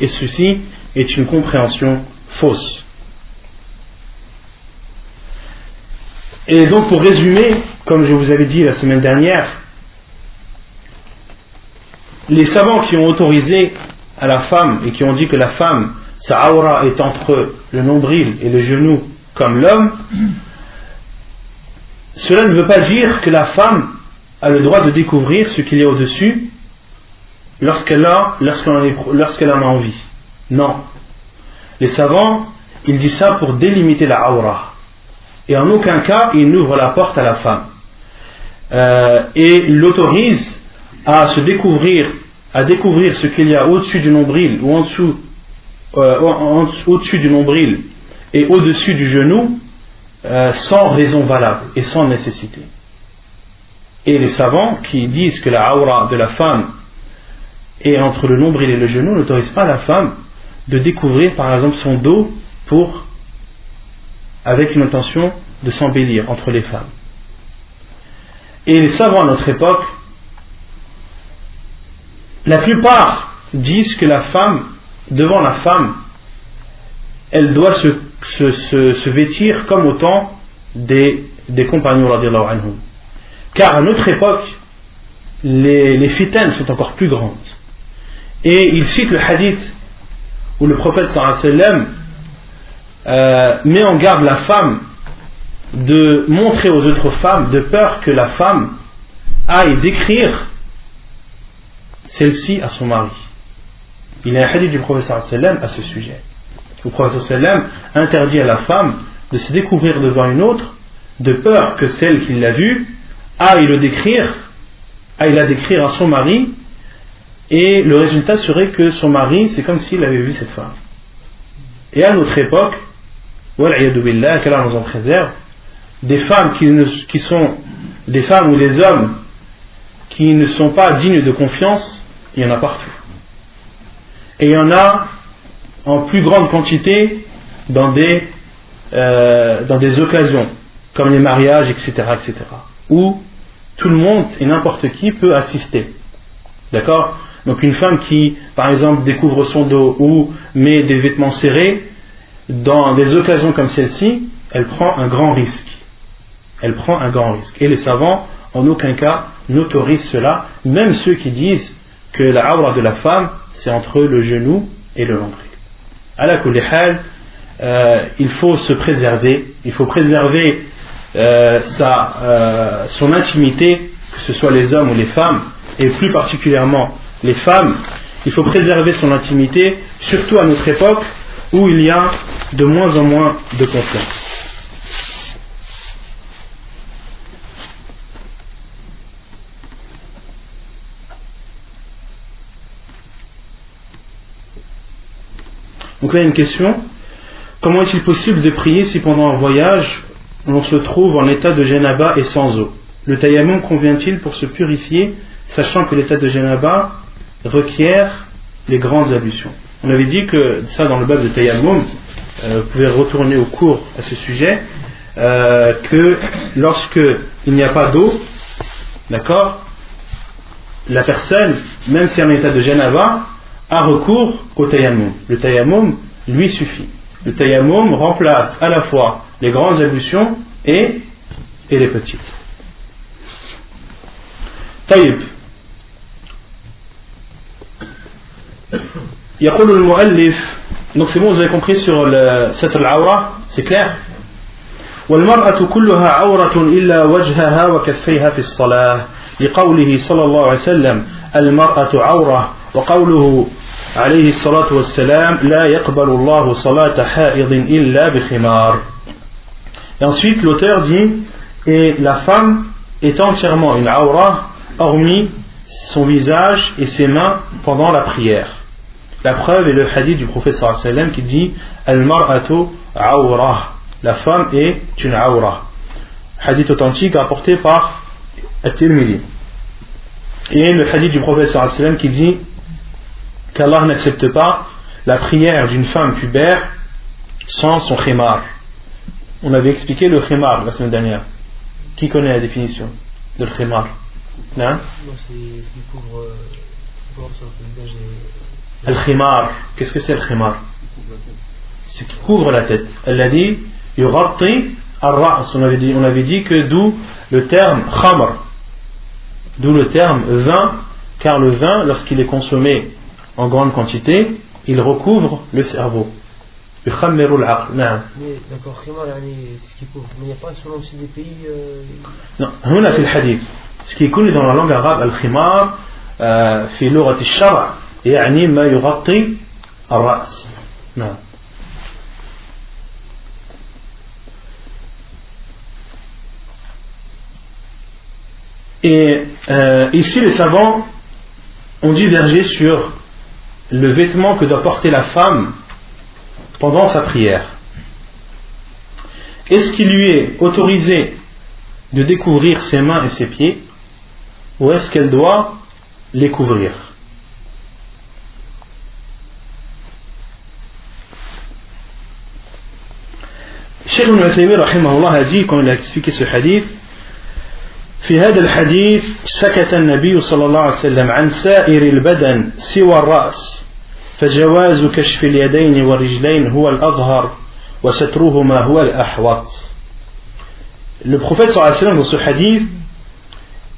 Et ceci est une compréhension fausse. Et donc pour résumer, comme je vous avais dit la semaine dernière, les savants qui ont autorisé à la femme et qui ont dit que la femme, sa aura est entre le nombril et le genou comme l'homme, cela ne veut pas dire que la femme a le droit de découvrir ce qu'il y a au-dessus lorsqu'elle lorsqu'elle en a envie. Non. Les savants, ils disent ça pour délimiter la aura et en aucun cas il n'ouvre la porte à la femme euh, et l'autorise à se découvrir à découvrir ce qu'il y a au-dessus du nombril ou en dessous euh, au-dessus du nombril et au-dessus du genou euh, sans raison valable et sans nécessité et les savants qui disent que la aura de la femme est entre le nombril et le genou n'autorisent pas la femme de découvrir par exemple son dos pour avec une intention de s'embellir entre les femmes. Et les savants à notre époque, la plupart disent que la femme, devant la femme, elle doit se, vêtir comme au temps des, compagnons. Car à notre époque, les, fitaines sont encore plus grandes. Et il cite le hadith où le prophète sallam euh, met en garde la femme de montrer aux autres femmes de peur que la femme aille décrire celle-ci à son mari. Il y a un hadith du professeur sallam à ce sujet. Le professeur sallam interdit à la femme de se découvrir devant une autre de peur que celle qui l'a vue aille le décrire, aille la décrire à son mari et le résultat serait que son mari c'est comme s'il avait vu cette femme. Et à notre époque, qu'Allah nous en préserve, des femmes qui, sont des femmes ou des hommes qui ne sont pas dignes de confiance, il y en a partout. Et il y en a en plus grande quantité dans des, euh, dans des occasions, comme les mariages, etc., etc., où tout le monde et n'importe qui peut assister. D'accord? Donc une femme qui, par exemple, découvre son dos ou met des vêtements serrés, dans des occasions comme celle-ci, elle prend un grand risque. Elle prend un grand risque. Et les savants, en aucun cas, n'autorisent cela, même ceux qui disent que la aura de la femme, c'est entre le genou et le nombril. À la euh, il faut se préserver, il faut préserver euh, sa, euh, son intimité, que ce soit les hommes ou les femmes, et plus particulièrement les femmes. Il faut préserver son intimité, surtout à notre époque où il y a de moins en moins de confiance. Donc là, il y a une question. Comment est-il possible de prier si pendant un voyage, on se trouve en état de Janaba et sans eau? Le tayammum convient-il pour se purifier, sachant que l'état de Janaba requiert les grandes ablutions? On avait dit que ça, dans le bas de tayammum, euh, vous pouvez retourner au cours à ce sujet, euh, que lorsque il n'y a pas d'eau, d'accord, la personne, même si elle est en état de Janaba, a recours au tayammum. Le tayammum lui suffit. Le tayammum remplace à la fois les grandes ablutions et, et les petites. طيب يقول المؤلف donc c'est bon vous avez compris sur le ستر العورة c'est clair والمرأة كلها عورة إلا وجهها وكفيها في الصلاة لقوله صلى الله عليه وسلم المرأة عورة وقوله عليه الصلاة والسلام لا يقبل الله صلاة حائض إلا بخمار Et ensuite l'auteur dit et la femme est entièrement une aura hormis son visage et ses mains pendant la prière. La preuve est le hadith du prophète sallam qui dit Al-mar'atu awra. La femme est une aura. Hadith authentique rapporté par At-Tirmidhi. Et le hadith du prophète sallam qui dit qu'Allah n'accepte pas la prière d'une femme pubère sans son khimar. On avait expliqué le khimar la semaine dernière. Qui connaît la définition de khimar? Non, c'est ce qui couvre le khimar, qu'est-ce que c'est le khimar? Ce qui couvre la tête. Elle a dit yughatti ar-ra's. On avait dit, on avait dit que d'où le terme khamr, d'où le terme vin, car le vin, lorsqu'il est consommé en grande quantité, il recouvre le cerveau. يخمر العقل نعم d'accord khimar يعني ce qui couvre mais il n'y a pas selon aussi des pays non هنا في الحديث ce qui est connu dans la langue arabe الخمار في لغة الشرع يعني ما يغطي الرأس نعم Et euh, ici, les savants ont divergé sur le vêtement que doit porter la femme pendant sa prière. Est-ce qu'il lui est autorisé de découvrir ses mains et ses pieds ou est-ce qu'elle doit les couvrir Cheikh Ibn a dit quand il a expliqué ce hadith في هذا الحديث سكت النبي صلى الله عليه وسلم عن سائر البدن سوى الرأس فجواز كشف اليدين والرجلين هو الأظهر وسترهما هو الأحوط Le prophète صلى الله عليه وسلم dans ce hadith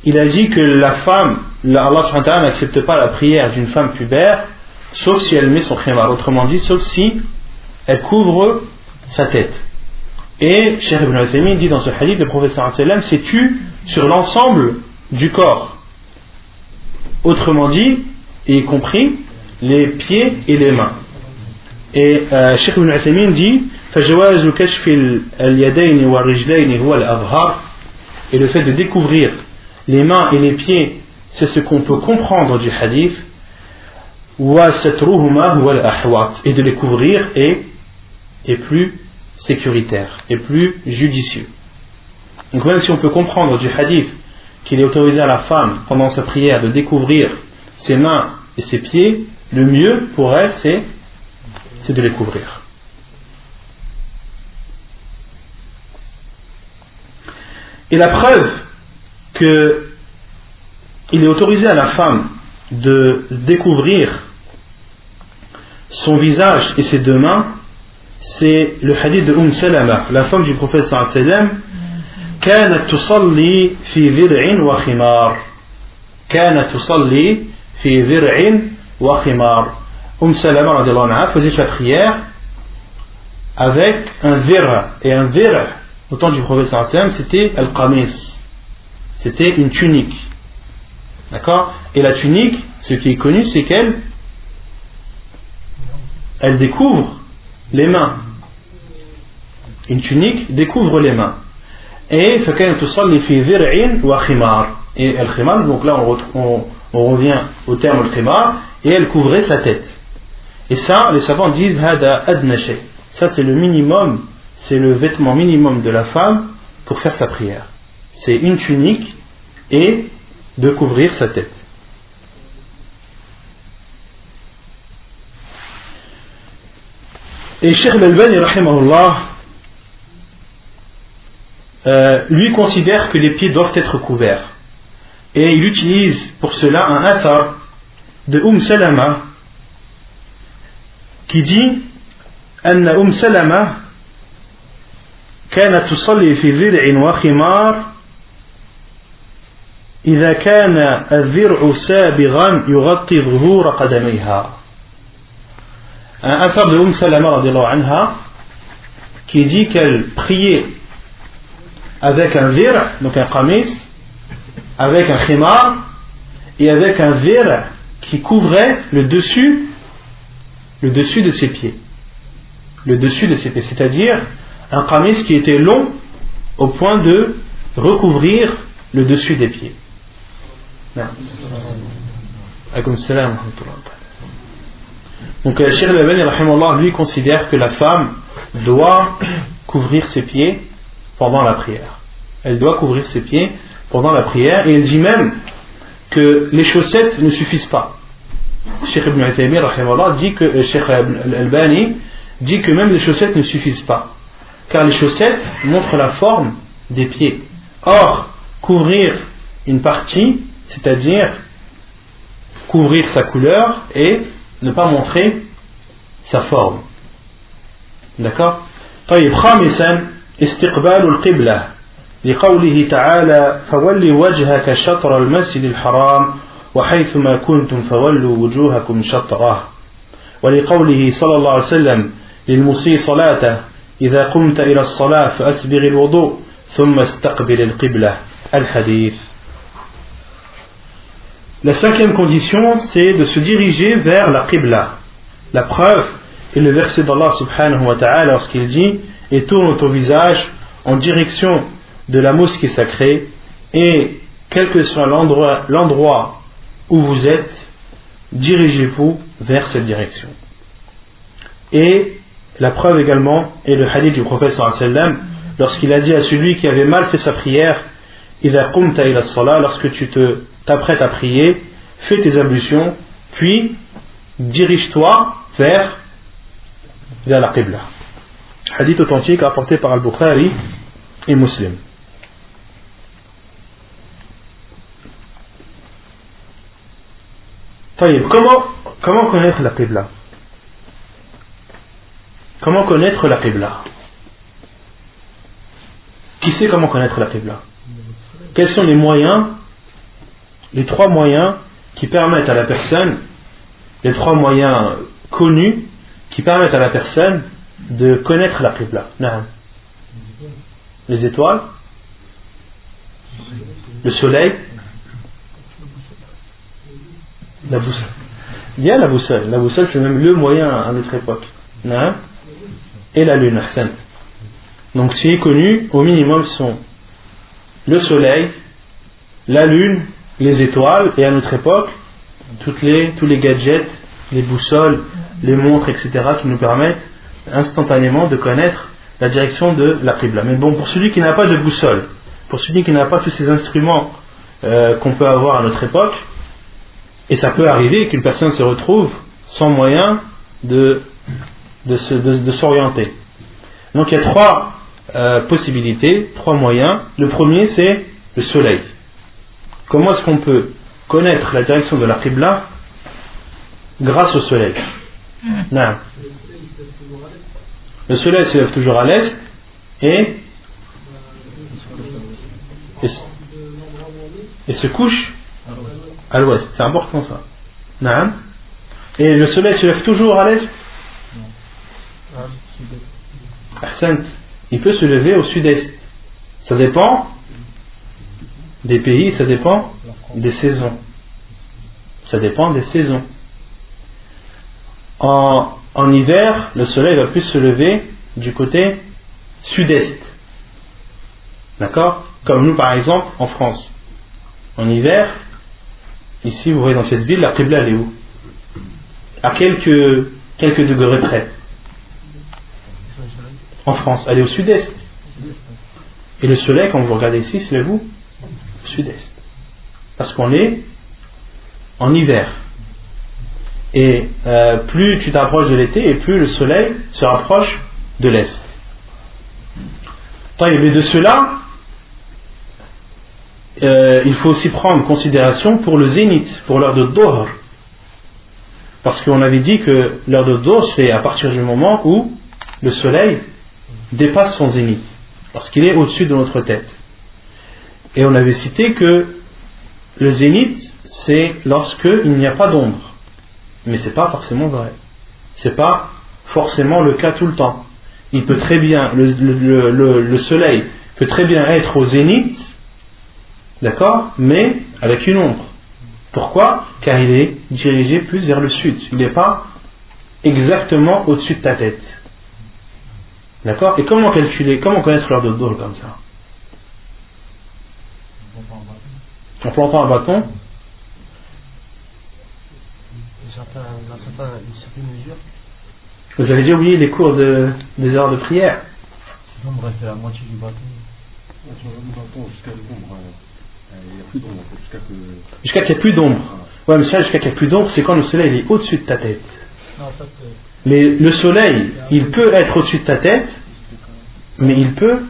il a dit que la femme Allah subhanahu wa ta'ala n'accepte pas la prière d'une femme pubère sauf si elle met son khimar autrement dit sauf si elle couvre sa tête Et Cheikh Ibn Uthaymin dit dans ce hadith, le professeur sallam s'est tu sur l'ensemble du corps. Autrement dit, y compris les pieds et les mains. Et euh, Cheikh Ibn Uthaymin dit, et le fait de découvrir les mains et les pieds, c'est ce qu'on peut comprendre du hadith. Et de les couvrir est, est plus sécuritaire et plus judicieux. Donc même si on peut comprendre du hadith qu'il est autorisé à la femme pendant sa prière de découvrir ses mains et ses pieds, le mieux pour elle c'est, de les couvrir. Et la preuve que il est autorisé à la femme de découvrir son visage et ses deux mains, c'est le hadith de Umm Salama, la femme du prophète sallam, كانت تصلي في ذرع وخمار كانت تصلي في ذرع وخمار Umm Salama faisait sa prière avec un vir. Et un vir, au temps du prophète c'était al-qamis. C'était une tunique. D'accord Et la tunique, ce qui est connu, c'est qu'elle elle découvre les mains. Une tunique découvre les mains. Et et al-khimar, donc là on, on, revient au terme al-khimar, et elle couvrait sa tête. Et ça, les savants disent Ça c'est le minimum, c'est le vêtement minimum de la femme pour faire sa prière. C'est une tunique et de couvrir sa tête. Et Sheikh Al-Albani, euh, lui considère que les pieds doivent être couverts. Et il utilise pour cela un athar de Umm Salama qui dit أن أم سلمة كانت تصلي في ذرع وخمار إذا كان الذرع سابغا يغطي ظهور قدميها un affaire de Umm Salama anha qui dit qu'elle priait avec un vir, donc un qamis, avec un khimar et avec un vir qui couvrait le dessus le dessus de ses pieds. Le dessus de ses pieds. C'est-à-dire un qamis qui était long au point de recouvrir le dessus des pieds. Donc Cheikh al lui considère que la femme doit couvrir ses pieds pendant la prière elle doit couvrir ses pieds pendant la prière et il dit même que les chaussettes ne suffisent pas Cheikh Ibn dit que euh, Cheikh Al-Albani dit que même les chaussettes ne suffisent pas car les chaussettes montrent la forme des pieds or couvrir une partie c'est-à-dire couvrir sa couleur et ne pas montrer sa forme d'accord طيب خامسا استقبال القبلة لقوله تعالى فول وجهك شطر المسجد الحرام وحيثما كنتم فولوا وجوهكم شطره. ولقوله صلى الله عليه وسلم للمسيء صلاته إذا قمت إلى الصلاة فأسبغ الوضوء ثم استقبل القبلة. الحديث. La cinquième condition, c'est de se diriger vers la Qibla. La preuve est le verset d'Allah subhanahu wa ta'ala lorsqu'il dit Et tourne ton visage en direction de la mosquée sacrée et quel que soit l'endroit où vous êtes, dirigez-vous vers cette direction. Et la preuve également est le hadith du prophète lorsqu'il a dit à celui qui avait mal fait sa prière lorsque tu te t'apprêtes à prier, fais tes ablutions, puis dirige-toi vers, vers la Qibla. Hadith authentique apporté par Al-Bukhari et Muslim. Comment, comment connaître la Qibla? Comment connaître la Qibla? Qui sait comment connaître la Qibla? Quels sont les moyens les trois moyens qui permettent à la personne, les trois moyens connus qui permettent à la personne de connaître la Qibla. Les étoiles, le soleil, la boussole. Il y a la boussole. La boussole, c'est même le moyen à notre époque. Et la lune, Donc, ce qui est connu, au minimum, sont le soleil, la lune les étoiles et à notre époque, tous les gadgets, les boussoles, les montres, etc., qui nous permettent instantanément de connaître la direction de la Qibla. Mais bon, pour celui qui n'a pas de boussole, pour celui qui n'a pas tous ces instruments euh, qu'on peut avoir à notre époque, et ça peut arriver qu'une personne se retrouve sans moyen de, de, s'orienter. Donc il y a trois euh, possibilités, trois moyens. Le premier c'est le soleil. Comment est-ce qu'on peut connaître la direction de la Qibla grâce au soleil? Non. Le soleil se lève toujours à l'est et, et, se couche à l'ouest. C'est important ça. Et le soleil se lève toujours à l'est? Il peut se lever au sud-est. Ça dépend des pays, ça dépend des saisons. Ça dépend des saisons. En, en hiver, le soleil va plus se lever du côté sud-est. D'accord? Comme nous, par exemple, en France. En hiver, ici, vous voyez dans cette ville, la Qibla, elle est où? À quelques, quelques degrés près. En France, elle est au sud-est. Et le soleil, quand vous regardez ici, c'est où Au sud-est. Parce qu'on est en hiver. Et euh, plus tu t'approches de l'été, et plus le soleil se rapproche de l'est. Mais de cela, euh, il faut aussi prendre en considération pour le zénith, pour l'heure de Dohr. Parce qu'on avait dit que l'heure de Dohr, c'est à partir du moment où le soleil dépasse son zénith, parce qu'il est au-dessus de notre tête. Et on avait cité que le zénith, c'est lorsqu'il n'y a pas d'ombre. Mais ce n'est pas forcément vrai. Ce n'est pas forcément le cas tout le temps. Il peut très bien, le, soleil peut très bien être au zénith, d'accord, mais avec une ombre. Pourquoi? Car il est dirigé plus vers le sud. Il n'est pas exactement au-dessus de ta tête. D'accord? Et comment calculer, comment connaître l'heure de Dol comme ça? En plantant un bâton? Vous avez déjà oublié les cours de, des heures de prière Sinon, on reste à la moitié du bâton. Jusqu'à Jusqu'à qu'il n'y ait plus d'ombre. Ouais, mais ça, jusqu'à qu'il n'y ait plus d'ombre, c'est quand le soleil est au-dessus de ta tête. Mais le soleil, il peut être au-dessus de ta tête, mais il peut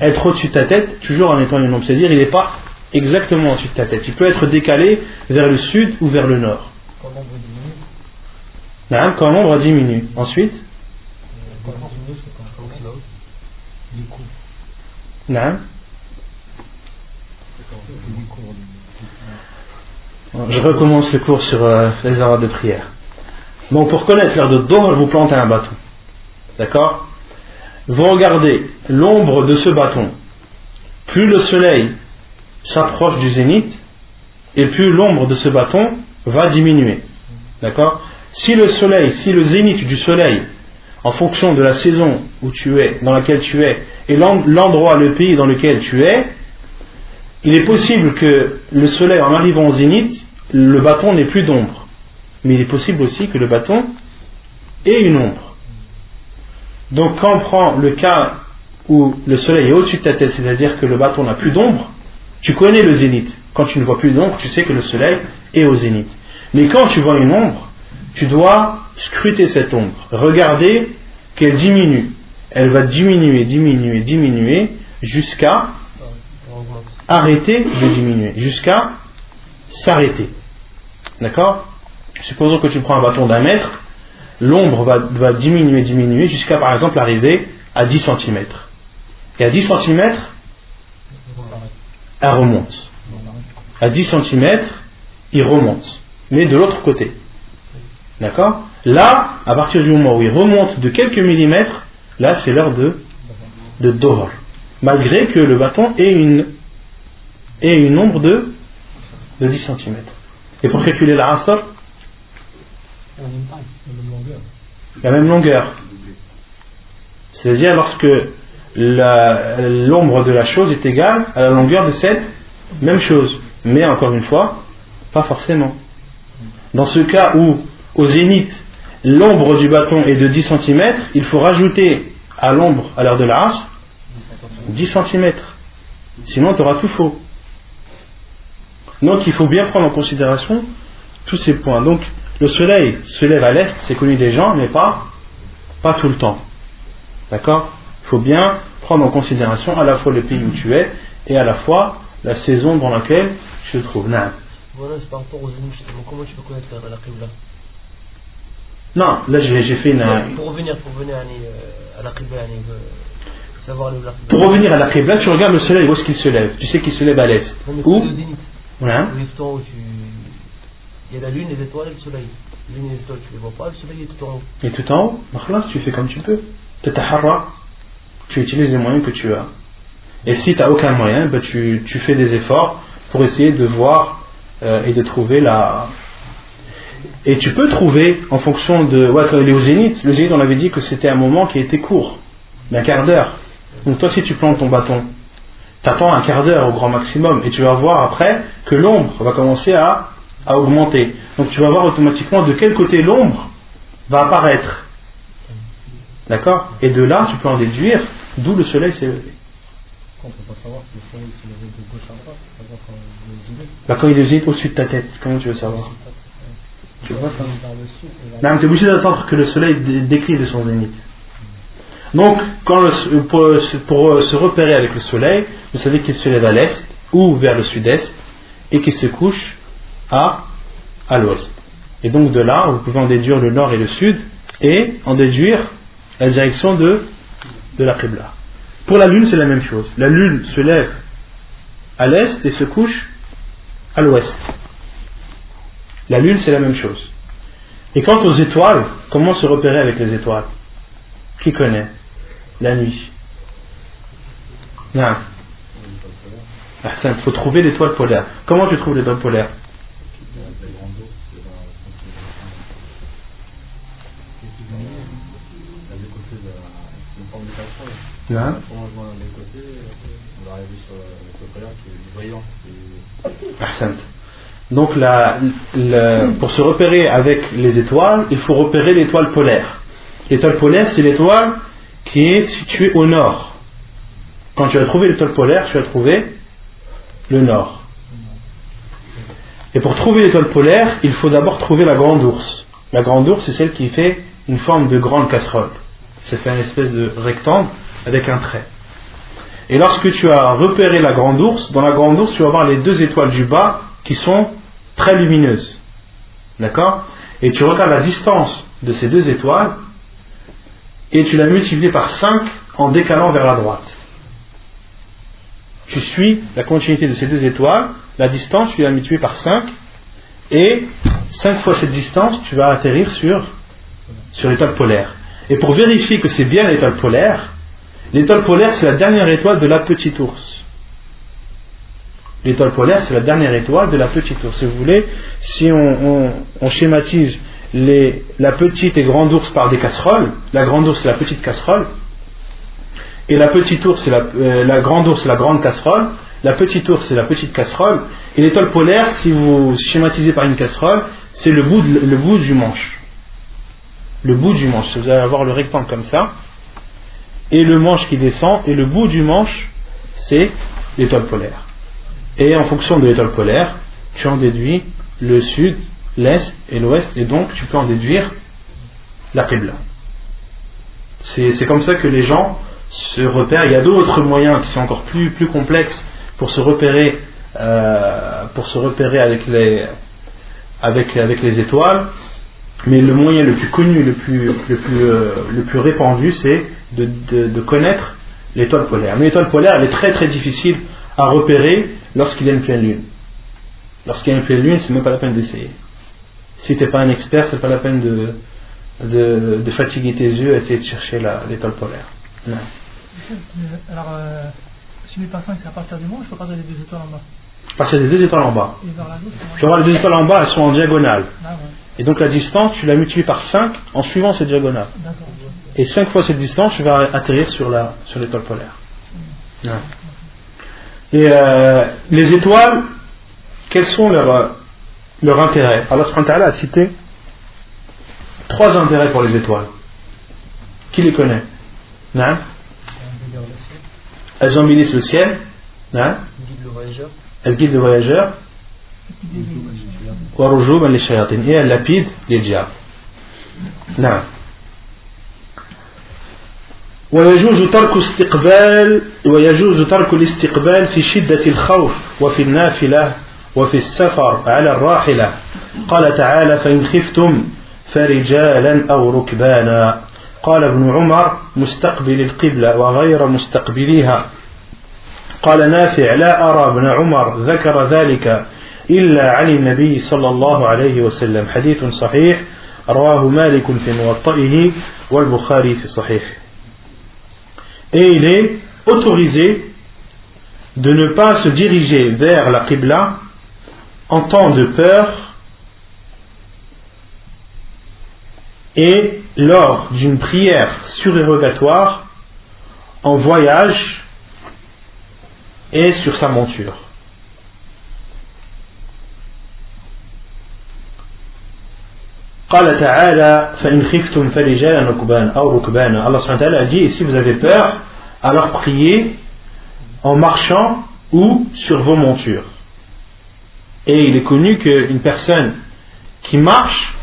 être au-dessus de ta tête toujours en étant une ombre. C'est-à-dire, il n'est pas exactement au-dessus de ta tête. Il peut être décalé vers le sud ou vers le nord. Quand l'ombre diminue. Ensuite? Je recommence le cours sur euh, les heures de prière. Donc pour connaître l'heure de Dohr, vous plantez un bâton. D'accord? Vous regardez l'ombre de ce bâton. Plus le soleil s'approche du zénith, et plus l'ombre de ce bâton va diminuer. D'accord? Si le soleil, si le zénith du soleil, en fonction de la saison où tu es, dans laquelle tu es, et l'endroit, le pays dans lequel tu es, il est possible que le soleil, en arrivant au zénith, le bâton n'ait plus d'ombre. Mais il est possible aussi que le bâton ait une ombre. Donc quand on prend le cas où le soleil est au-dessus de ta tête, c'est-à-dire que le bâton n'a plus d'ombre, tu connais le zénith. Quand tu ne vois plus d'ombre, tu sais que le soleil est au zénith. Mais quand tu vois une ombre, tu dois scruter cette ombre, regarder qu'elle diminue. Elle va diminuer, diminuer, diminuer jusqu'à arrêter de diminuer, jusqu'à s'arrêter. D'accord? Supposons que tu prends un bâton d'un mètre, l'ombre va, va, diminuer, diminuer jusqu'à par exemple arriver à 10 cm. Et à 10 cm, elle remonte. À 10 cm, il remonte. Mais de l'autre côté. D'accord? Là, à partir du moment où il remonte de quelques millimètres, là c'est l'heure de, de. Malgré que le bâton ait une, ait une ombre de, de 10 cm. Et pour calculer la Asr La même longueur. C'est-à-dire lorsque l'ombre de la chose est égale à la longueur de cette même chose. Mais encore une fois, pas forcément. Dans ce cas où, au zénith, l'ombre du bâton est de 10 cm, il faut rajouter à l'ombre à l'heure de la race 10 cm. Sinon, tu auras tout faux. Donc, il faut bien prendre en considération tous ces points. Donc, le soleil se lève à l'est, c'est connu des gens, mais pas, pas tout le temps. D'accord? Il faut bien prendre en considération à la fois le pays où tu es et à la fois la saison dans laquelle tu te trouves. Voilà, c'est par rapport aux. Comment tu peux connaître la, Non, là j'ai fait une. pour revenir, pour revenir euh, à la Qibla, euh, savoir Pour revenir à la Qibla, tu regardes le soleil, où est-ce qu'il se lève? Tu sais qu'il se lève à l'est. Où? Voilà. où tu Il y a la lune, les étoiles et le soleil. La lune et les étoiles, tu les vois pas, le soleil est tout en haut. Et tout en haut, là, tu fais comme tu peux. Tu utilises les moyens que tu as. Et si tu n'as aucun moyen, ben tu, tu, fais des efforts pour essayer de voir euh, et de trouver la. Et tu peux trouver en fonction de. Ouais, quand il est au zénith, le zénith, on avait dit que c'était un moment qui était court, d'un quart d'heure. Donc toi, si tu plantes ton bâton, t'attends un quart d'heure au grand maximum et tu vas voir après que l'ombre va commencer à, à augmenter. Donc tu vas voir automatiquement de quel côté l'ombre va apparaître. D'accord? Et de là, tu peux en déduire d'où le soleil s'est levé. On peut pas savoir que le soleil s'est levé de gauche à droite, est bah, quand il est au-dessus de ta tête, comment tu veux savoir? Tu vois ça obligé d'attendre que le soleil décrit de son zénith. Donc, quand pour, se repérer avec le soleil, vous savez qu'il se lève à l'est ou vers le sud-est et qu'il se couche à, à l'ouest. Et donc de là, vous pouvez en déduire le nord et le sud et en déduire la direction de, de la Qibla. Pour la lune, c'est la même chose. La lune se lève à l'est et se couche à l'ouest. La lune, c'est la même chose. Et quant aux étoiles, comment se repérer avec les étoiles? Qui connaît? La nuit. Non. Il faut trouver l'étoile polaire. Comment tu trouves l'étoile polaire? Non. Donc pour se repérer avec les étoiles, il faut repérer l'étoile polaire. L'étoile polaire, c'est l'étoile qui est situé au nord. Quand tu as trouvé l'étoile polaire, tu as trouvé le nord. Et pour trouver l'étoile polaire, il faut d'abord trouver la grande ours. La grande ours, c'est celle qui fait une forme de grande casserole. Ça fait une espèce de rectangle avec un trait. Et lorsque tu as repéré la grande ours, dans la grande ours, tu vas voir les deux étoiles du bas qui sont très lumineuses. D'accord? Et tu regardes la distance de ces deux étoiles et tu l'as multiplié par 5 en décalant vers la droite. Tu suis la continuité de ces deux étoiles, la distance, tu l'as multipliée par 5, et 5 fois cette distance, tu vas atterrir sur, sur l'étoile polaire. Et pour vérifier que c'est bien l'étoile polaire, l'étoile polaire c'est la dernière étoile de la petite ours. L'étoile polaire c'est la dernière étoile de la petite ours. Si vous voulez, si on schématise la petite et grande ours par des casseroles. La grande ours, c'est la petite casserole. Et la petite ours, c'est la, euh, la, grande ours, la grande casserole. La petite ours, c'est la petite casserole. Et l'étoile polaire, si vous schématisez par une casserole, c'est le bout du manche. Le bout du manche. Vous allez avoir le rectangle comme ça. Et le manche qui descend. Et le bout du manche, c'est l'étoile polaire. Et en fonction de l'étoile polaire, tu en déduis le sud, l'est et l'ouest, et donc tu peux en déduire la Qibla. C'est comme ça que les gens se repèrent. Il y a d'autres moyens qui sont encore plus, plus complexes pour se repérer, euh, pour se repérer avec les, avec, les étoiles. Mais le moyen le plus connu, le plus, le plus, euh, le plus répandu, c'est de, de, de, connaître l'étoile polaire. Mais l'étoile polaire, elle est très très difficile à repérer lorsqu'il y a une pleine lune. Lorsqu'il y a une pleine lune, c'est même pas la peine d'essayer si tu n'es pas un expert, c'est pas la peine de, de, de, fatiguer tes yeux à essayer de chercher l'étoile polaire. Non. Alors, euh, si 1000 par 5, c'est à partir du monde, je peux partir des deux étoiles en bas À partir des deux étoiles en bas. Et vers la gauche, tu vois, les deux étoiles en bas, elles sont en diagonale. Ah, ouais. Et donc la distance, tu la multiplies par 5 en suivant cette diagonale. Et 5 fois cette distance, tu vas atterrir sur l'étoile sur polaire. Mmh. Et euh, les étoiles, quelles sont leurs leur intérêt. Allah subhanahu a cité trois intérêts pour les étoiles. Qui les connaît? Non Elles embellissent le ciel. Non Elles guident le voyageur. Et elles lapident les diables. ويجوز ترك استقبال ويجوز ترك الاستقبال في شدة الخوف وفي النافلة وفي السفر على الراحلة. قال تعالى فإن خفتم فرجالا أو ركبانا قال ابن عمر مستقبل القبلة وغير مستقبليها قال نافع لا أرى ابن عمر ذكر ذلك إلا عن النبي صلى الله عليه وسلم حديث صحيح رواه مالك في موطئه والبخاري في الصحيح et il est autorisé de ne pas se diriger vers la Qibla en temps de peur et lors d'une prière surérogatoire en voyage et sur sa monture. Allah a dit si vous avez peur alors priez en marchant ou sur vos montures. Et il est connu qu'une personne qui marche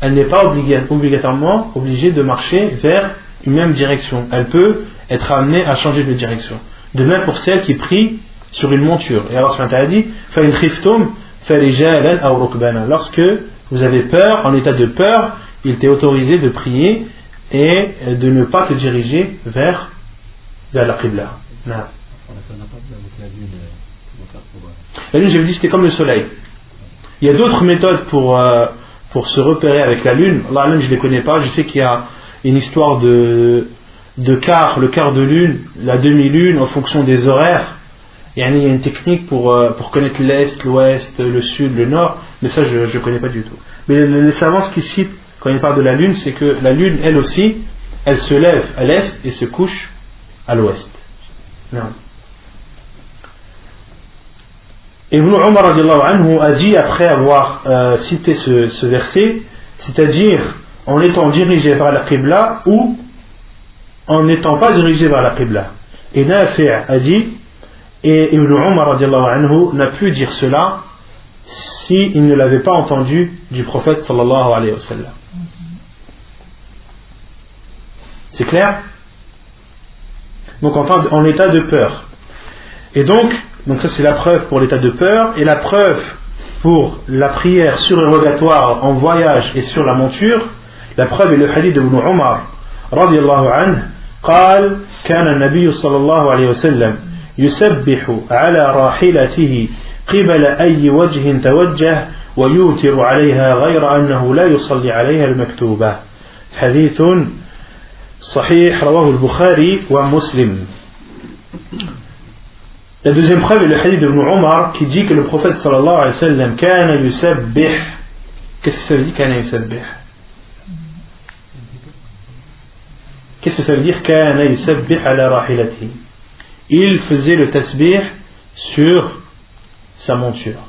elle n'est pas obligatoirement obligée de marcher vers une même direction. Elle peut être amenée à changer de direction. De même pour celle qui prie sur une monture. Et alors a dit lorsque vous avez peur, en état de peur, il t'est autorisé de prier et de ne pas te diriger vers, vers la Qibla. La lune, j'ai dit, c'était comme le soleil. Il y a d'autres méthodes pour, euh, pour se repérer avec la lune. La lune, je ne les connais pas. Je sais qu'il y a une histoire de, de quart, le quart de lune, la demi-lune en fonction des horaires. Il y a une technique pour, euh, pour connaître l'Est, l'Ouest, le Sud, le Nord, mais ça je ne connais pas du tout. Mais les savants ce qu'ils citent quand ils parlent de la Lune, c'est que la Lune, elle aussi, elle se lève à l'Est et se couche à l'Ouest. Et Ibn Umar anhu a dit, après avoir euh, cité ce, ce verset, c'est-à-dire en étant dirigé vers la Qibla ou en n'étant pas dirigé vers la Qibla. Et Nafi' a dit, et Ibn Umar n'a pu dire cela s'il ne l'avait pas entendu du prophète sallallahu alayhi wa sallam. C'est clair Donc en, en état de peur. Et donc, donc ça c'est la preuve pour l'état de peur, et la preuve pour la prière surérogatoire en voyage et sur la monture, la preuve est le hadith de Ibn Umar, radiallahu anhu, قال كان النبي صلى الله عليه وسلم يسبح على راحلته قبل أي وجه توجه ويوتر عليها غير أنه لا يصلي عليها المكتوبة حديث صحيح رواه البخاري ومسلم La deuxième preuve est le hadith de Omar qui dit que le prophète sallallahu alayhi wa sallam kana yusabbih. Qu'est-ce que ça veut dire kana yusabbih Qu'est-ce que ça veut dire kana yusabbih ala rahilati il faisait le tasbih sur sa monture.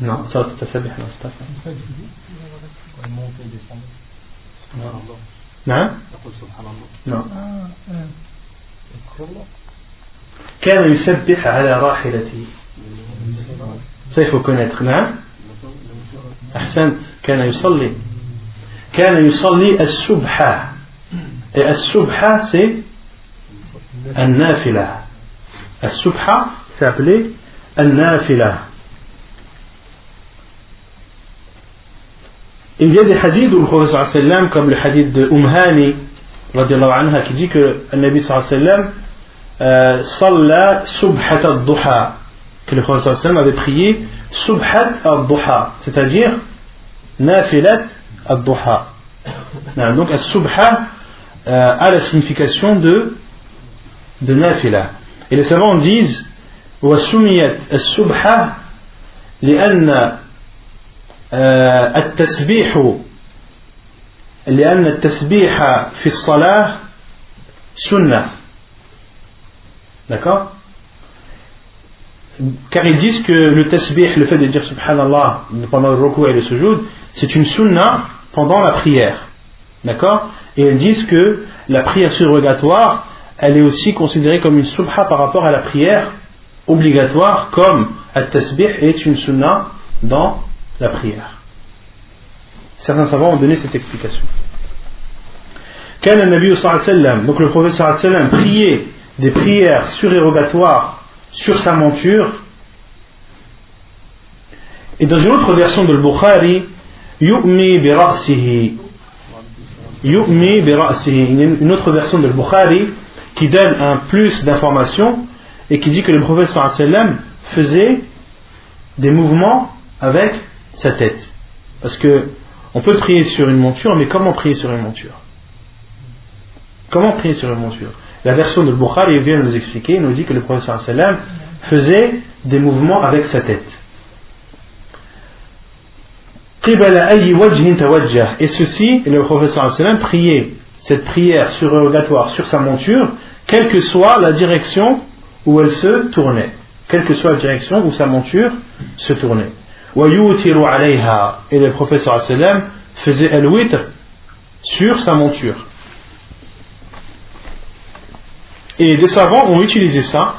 Non, ça c'est tasbih, non, c'est pas ça. Non Non. كان يسبح على راحلته ça il faut connaître non أحسنت كان يصلي كان يصلي السبحة السبحة سي النافلة السبحة s'appelait النافلة Il y a des hadiths où le Prophète sallam, comme le hadith de Umhani, anha, qui dit que le Nabi sallam, euh, salla subhat al-duha, que le Prophète sallam avait prié subhat al-duha, c'est-à-dire nafilat al-duha. Donc al-subha euh, a la signification de, de nafila. Et les savants disent وسميت السبحة لأن التسبيح لأن التسبيح في الصلاة سنة d'accord Car ils disent que le tasbih, le fait de dire subhanallah pendant le recours et le sujoud, c'est une sunna pendant la prière. D'accord? Et ils disent que la prière surrogatoire, elle est aussi considérée comme une subha par rapport à la prière obligatoire, comme le tasbih est une sunna dans la prière. Certains savants ont donné cette explication. donc le prophète sallam priait des prières surérogatoires sur sa monture. Et dans une autre version de Bukhari, yu'mi bi yu'mi Une autre version de Bukhari qui donne un plus d'informations et qui dit que le prophète sallam faisait des mouvements avec sa tête. Parce que on peut prier sur une monture, mais comment prier sur une monture? Comment prier sur une monture? La version de Bukhari vient nous expliquer, il nous dit que le sallam faisait des mouvements avec sa tête. Et ceci, le professeur priait cette prière surrogatoire sur sa monture, quelle que soit la direction où elle se tournait. Quelle que soit la direction où sa monture se tournait. Et le professeur faisait al-witr sur sa monture. Et des savants ont utilisé ça,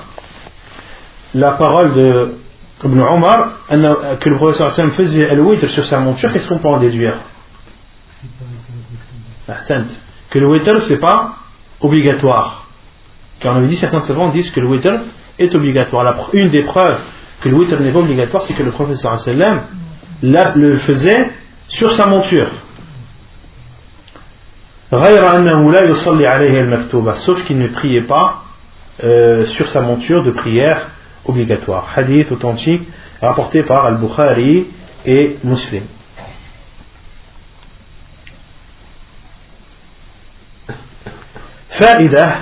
la parole de Ibn Omar, que le professeur Hassan faisait le sur sa monture, qu'est-ce qu'on peut en déduire? Que le witr, c'est pas obligatoire. Car on avait dit, certains savants disent que le witr est obligatoire. une des preuves que le witr n'est pas obligatoire, c'est que le professeur Hassan le faisait sur sa monture. Sauf qu'il ne priait pas euh, sur sa monture de prière obligatoire. Hadith authentique rapporté par Al-Bukhari et Muslim. فائدة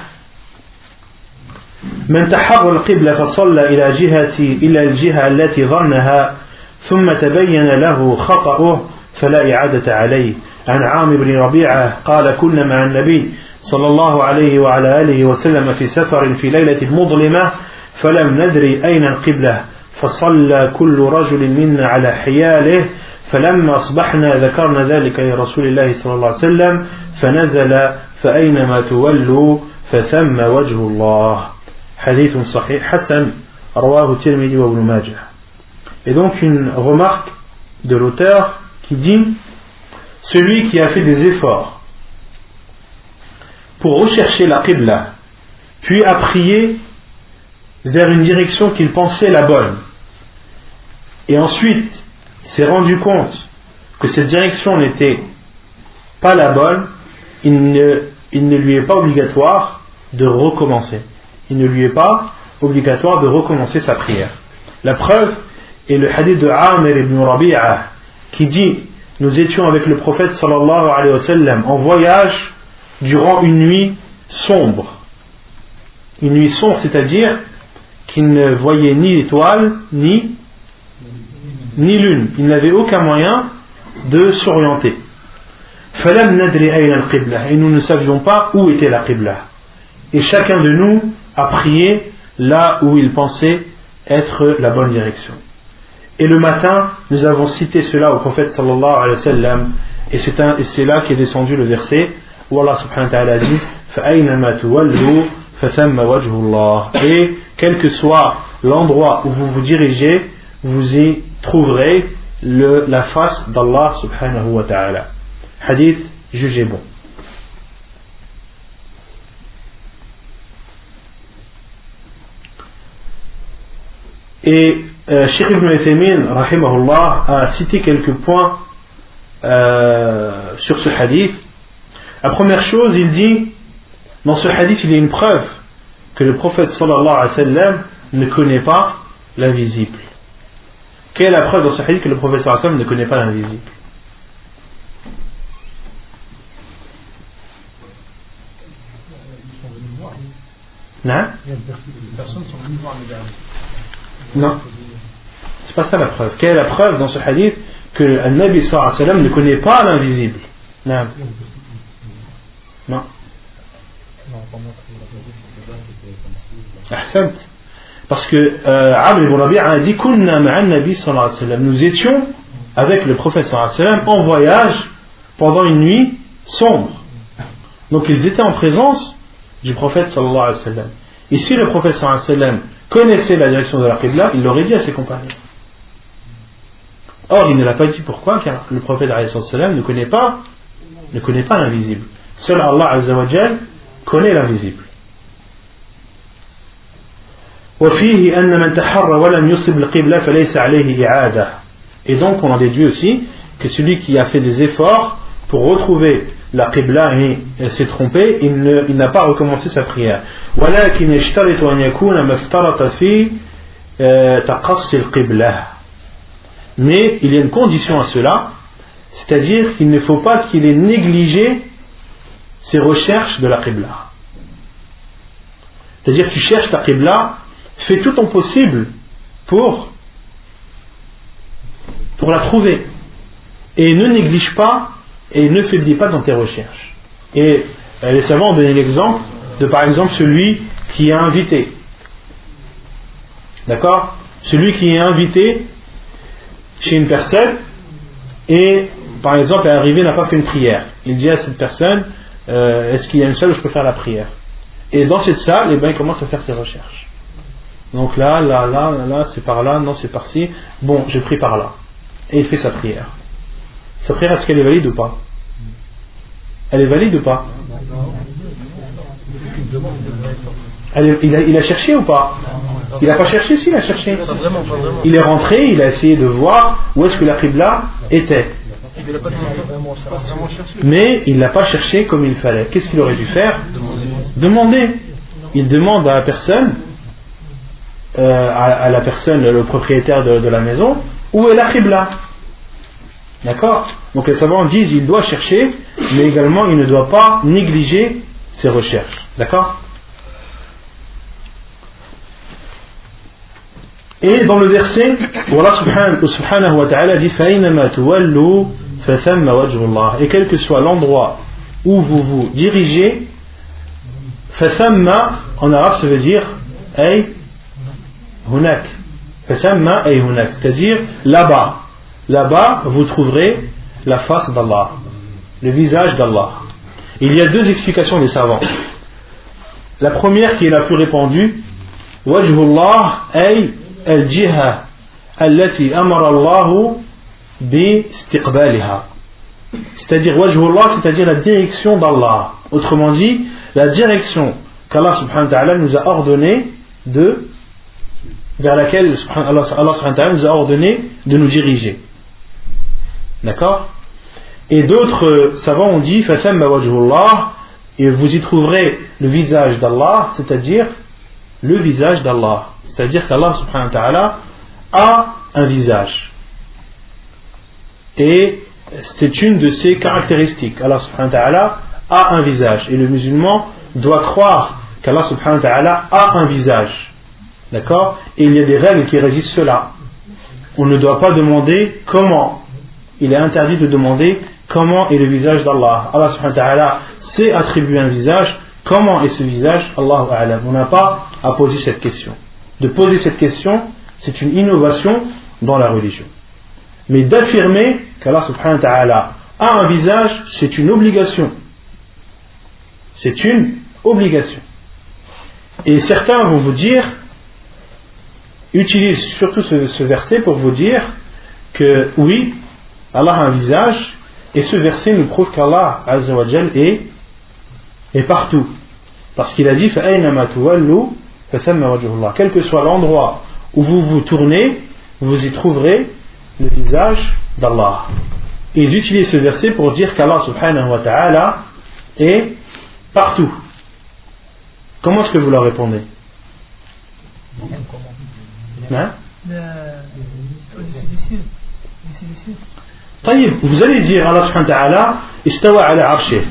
من تحر القبلة فصلى إلى جهة إلى الجهة التي ظنها ثم تبين له خطأه فلا إعادة عليه. عن عام بن ربيعة قال كنا مع النبي صلى الله عليه وعلى آله وسلم في سفر في ليلة مظلمة فلم ندري أين القبلة. فصلى كل رجل منا على حياله فلما أصبحنا ذكرنا ذلك لرسول الله صلى الله عليه وسلم فنزل فأينما تولوا فثم وجه الله. حديث صحيح حسن رواه الترمذي وابن ماجه. Et donc une remarque de l'auteur qui dit Celui qui a fait des efforts pour rechercher la Qibla, puis a prié vers une direction qu'il pensait la bonne, et ensuite s'est rendu compte que cette direction n'était pas la bonne, il ne, il ne lui est pas obligatoire de recommencer. Il ne lui est pas obligatoire de recommencer sa prière. La preuve est le hadith de Amir ibn Rabi'a qui dit Nous étions avec le prophète sallallahu alayhi wa sallam en voyage durant une nuit sombre. Une nuit sombre, c'est-à-dire qu'il ne voyait ni étoile, ni, ni lune. Il n'avait aucun moyen de s'orienter. Et nous ne savions pas où était la Qibla. Et chacun de nous a prié là où il pensait être la bonne direction. Et le matin, nous avons cité cela au prophète sallallahu alayhi wa sallam, et c'est là qu'est descendu le verset où Allah subhanahu wa ta'ala dit et quel que soit l'endroit où vous vous dirigez, vous y trouverez la face d'Allah subhanahu wa ta'ala. Hadith jugé bon. Et euh, Sheikh ibn Uthaymin, rahimahullah, a cité quelques points euh, sur ce hadith. La première chose, il dit, dans ce hadith, il y a une preuve que le prophète sallallahu alayhi wa sallam ne connaît pas l'invisible. Quelle est la preuve dans ce hadith que le prophète sallallahu alayhi wa sallam ne connaît pas l'invisible? Non? Non. C'est pas ça la preuve. Quelle est la preuve dans ce hadith que le Nabi sallallahu alayhi wa sallam ne connaît pas l'invisible? Non. Non. Parce que euh, Amr ibn Rabi'a a dit Nous étions avec le prophète sallam en voyage pendant une nuit sombre. Donc ils étaient en présence du prophète sallallahu alayhi wa sallam. Et si le prophète sallallahu alayhi wa sallam connaissait la direction de la Qibla, il l'aurait dit à ses compagnons. Or, il ne l'a pas dit pourquoi Car le prophète ne connaît pas ne connaît pas l'invisible. Seul Allah connaît l'invisible. Et donc on en déduit aussi que celui qui a fait des efforts pour retrouver la Qibla et s'est trompée, il n'a pas recommencé sa prière. Mais il y a une condition à cela, c'est-à-dire qu'il ne faut pas qu'il ait négligé ses recherches de la Qibla. C'est-à-dire que tu cherches ta Qibla, fais tout ton possible pour, pour la trouver. Et ne néglige pas et ne faiblis pas dans tes recherches. Et euh, les savants ont donné l'exemple de par exemple celui qui est invité. D'accord? Celui qui est invité chez une personne et par exemple est arrivé n'a pas fait une prière. Il dit à cette personne euh, est-ce qu'il y a une salle où je peux faire la prière? Et dans cette salle, eh ben, il commence à faire ses recherches. Donc là, là, là, là, c'est par là, non, c'est par-ci. Bon, j'ai pris par là. Et il fait sa prière. Sa prière, est-ce qu'elle est valide ou pas? Elle est valide ou pas? Il, a, cherché ou pas? Il n'a pas cherché, si, il a cherché. Il est rentré, il a essayé de voir où est-ce que la Qibla était. Mais il n'a pas cherché comme il fallait. Qu'est-ce qu'il aurait dû faire? Demander. Il demande à la personne, euh, à, la personne, le propriétaire de, la maison, où est la Qibla? D'accord? Donc les savants disent il doit chercher, mais également il ne doit pas négliger ses recherches. D'accord? Et dans le verset, Allah subhanahu wa ta'ala dit et quel que soit l'endroit où vous vous dirigez, en arabe ça veut dire ay hunak, c'est-à-dire là-bas. Là-bas, vous trouverez la face d'Allah, le visage d'Allah. Il y a deux explications des savants. La première qui est la plus répandue, wajhullah ay al-jiha allati amara Allahu c'est-à-dire c'est-à-dire la direction d'Allah. Autrement dit, la direction qu'Allah subhanahu wa ta'ala nous a ordonné de vers laquelle Allah, subhanahu wa ta'ala nous a ordonné de nous diriger. D'accord? Et d'autres savants ont dit et vous y trouverez le visage d'Allah, c'est-à-dire le visage d'Allah. C'est-à-dire qu'Allah subhanahu wa ta'ala a un visage. Et c'est une de ses caractéristiques. Allah subhanahu wa ta'ala a un visage. Et le musulman doit croire qu'Allah subhanahu wa ta'ala a un visage. D'accord? Et il y a des règles qui régissent cela. On ne doit pas demander comment. Il est interdit de demander comment est le visage d'Allah. Allah subhanahu wa ta'ala sait attribuer un visage. Comment est ce visage? Allah On n'a pas à poser cette question. De poser cette question, c'est une innovation dans la religion. Mais d'affirmer qu'Allah subhanahu wa ta'ala a un visage, c'est une obligation. C'est une obligation. Et certains vont vous dire, utilisent surtout ce, verset pour vous dire que oui, Allah a un visage, et ce verset nous prouve qu'Allah est, est partout. Parce qu'il a dit Quel que soit l'endroit où vous vous tournez, vous y trouverez le visage d'Allah. Ils utilisent ce verset pour dire qu'Allah subhanahu wa ta'ala est partout. Comment est-ce que vous leur répondez? Hein? Vous allez dire Allah subhanahu wa ta'ala istawa ala arshih.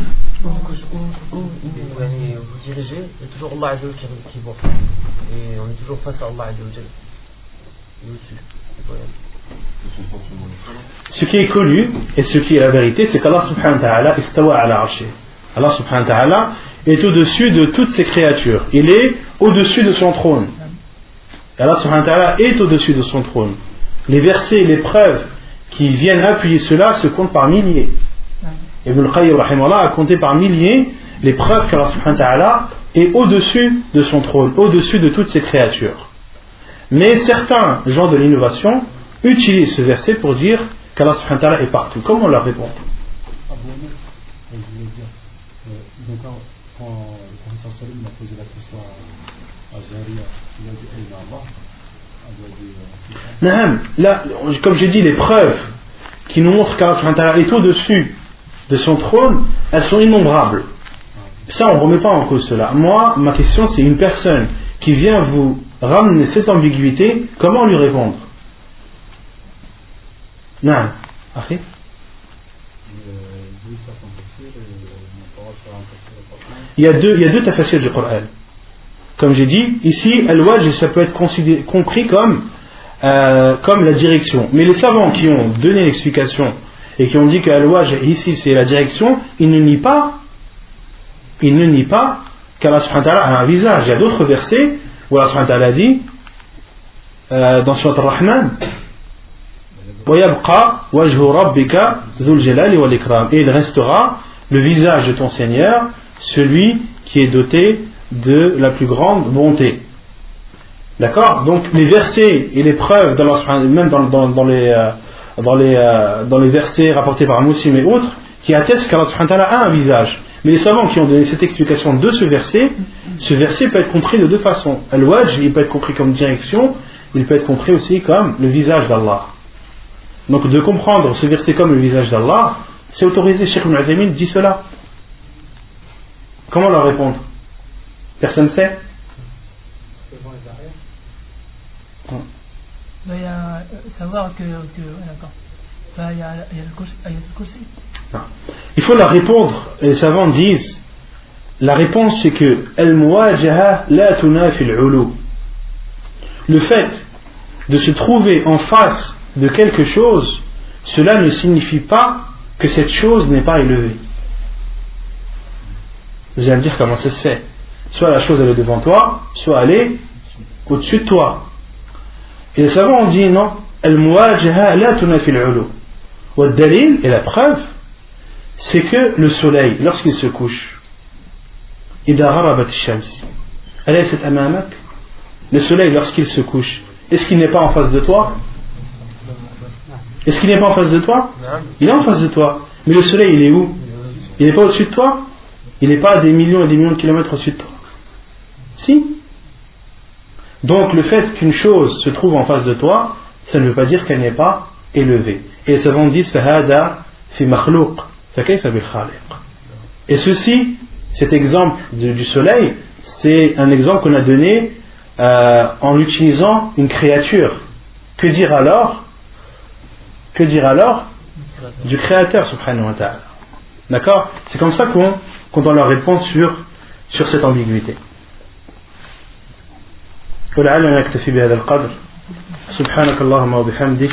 Il y a toujours Allah qui voit. Et on est toujours face à Allah Azzawajal. Ce qui est connu et ce qui est la vérité, c'est qu'Allah subhanahu wa ta'ala istawa ala arshi. Allah subhanahu wa ta'ala est au-dessus de toutes ses créatures. Il est au-dessus de son trône. Allah subhanahu wa ta'ala est au-dessus de son trône. Les versets, les preuves qui viennent appuyer cela se comptent par milliers. Ibn al-Qayyim a compté par milliers les preuves qu'Allah subhanahu wa ta'ala est au-dessus de son trône, au-dessus de toutes ses créatures. Mais certains gens de l'innovation utilise ce verset pour dire qu'Allah subhanahu wa ta'ala est partout. Comment on leur répond je voulais dire, euh, là, comme j'ai dit, les preuves qui nous montrent qu'Allah est au-dessus de son trône, elles sont innombrables. Ça, on ne remet pas en cause cela. Moi, ma question, c'est une personne qui vient vous ramener cette ambiguïté, comment lui répondre? Non. Il y a deux, il y a deux du Coran. Comme j'ai dit, ici, al-wajh, ça peut être compris comme, euh, comme la direction. Mais les savants qui ont donné l'explication et qui ont dit que al-wajh, ici, c'est la direction, ils ne nient pas, ils ne nient pas qu'Allah a un visage. Il y a d'autres versets où Allah dit, euh, dans Surat al-Rahman, et il restera le visage de ton Seigneur celui qui est doté de la plus grande bonté. D'accord? Donc les versets et les preuves, même dans, dans, les, euh, dans, les, euh, dans les versets rapportés par Moussim et autres, qui attestent qu'Allah a un visage. Mais les savants qui ont donné cette explication de ce verset, ce verset peut être compris de deux façons. Al-Wajh, il peut être compris comme direction, il peut être compris aussi comme le visage d'Allah. Donc de comprendre ce verset comme le visage d'Allah, c'est autorisé. Cheikh Ibn dit cela. Comment leur répondre? Personne ne sait? Il y a savoir que il, faut leur répondre les savants disent la réponse c'est que le fait de se trouver en face de quelque chose cela ne signifie pas que cette chose n'est pas élevée. Vous allez me dire comment ça se fait. Soit la chose elle est devant toi, soit elle est au-dessus de toi. Et les savants ont dit non, al-muwajaha la et la preuve, c'est que le soleil, lorsqu'il se couche, le soleil, lorsqu'il se couche, est-ce qu'il n'est pas en face de toi Est-ce qu'il n'est pas en face de toi? Il est en face de toi. Mais le soleil, il est où? Il n'est pas au-dessus de toi? Il n'est pas à des millions et des millions de kilomètres au-dessus de toi. Si. Donc le fait qu'une chose se trouve en face de toi, ça ne veut pas dire qu'elle n'est pas élevée. Et les savants disent Et ceci, cet exemple du soleil, c'est un exemple qu'on a donné euh, en utilisant une créature. Que dire alors Que dire alors Du créateur subhanahu wa ta'ala. D'accord C'est comme ça qu'on qu'on doit leur répondre sur, sur cette ambiguïté. ولعلنا نكتفي بهذا القدر سبحانك اللهم وبحمدك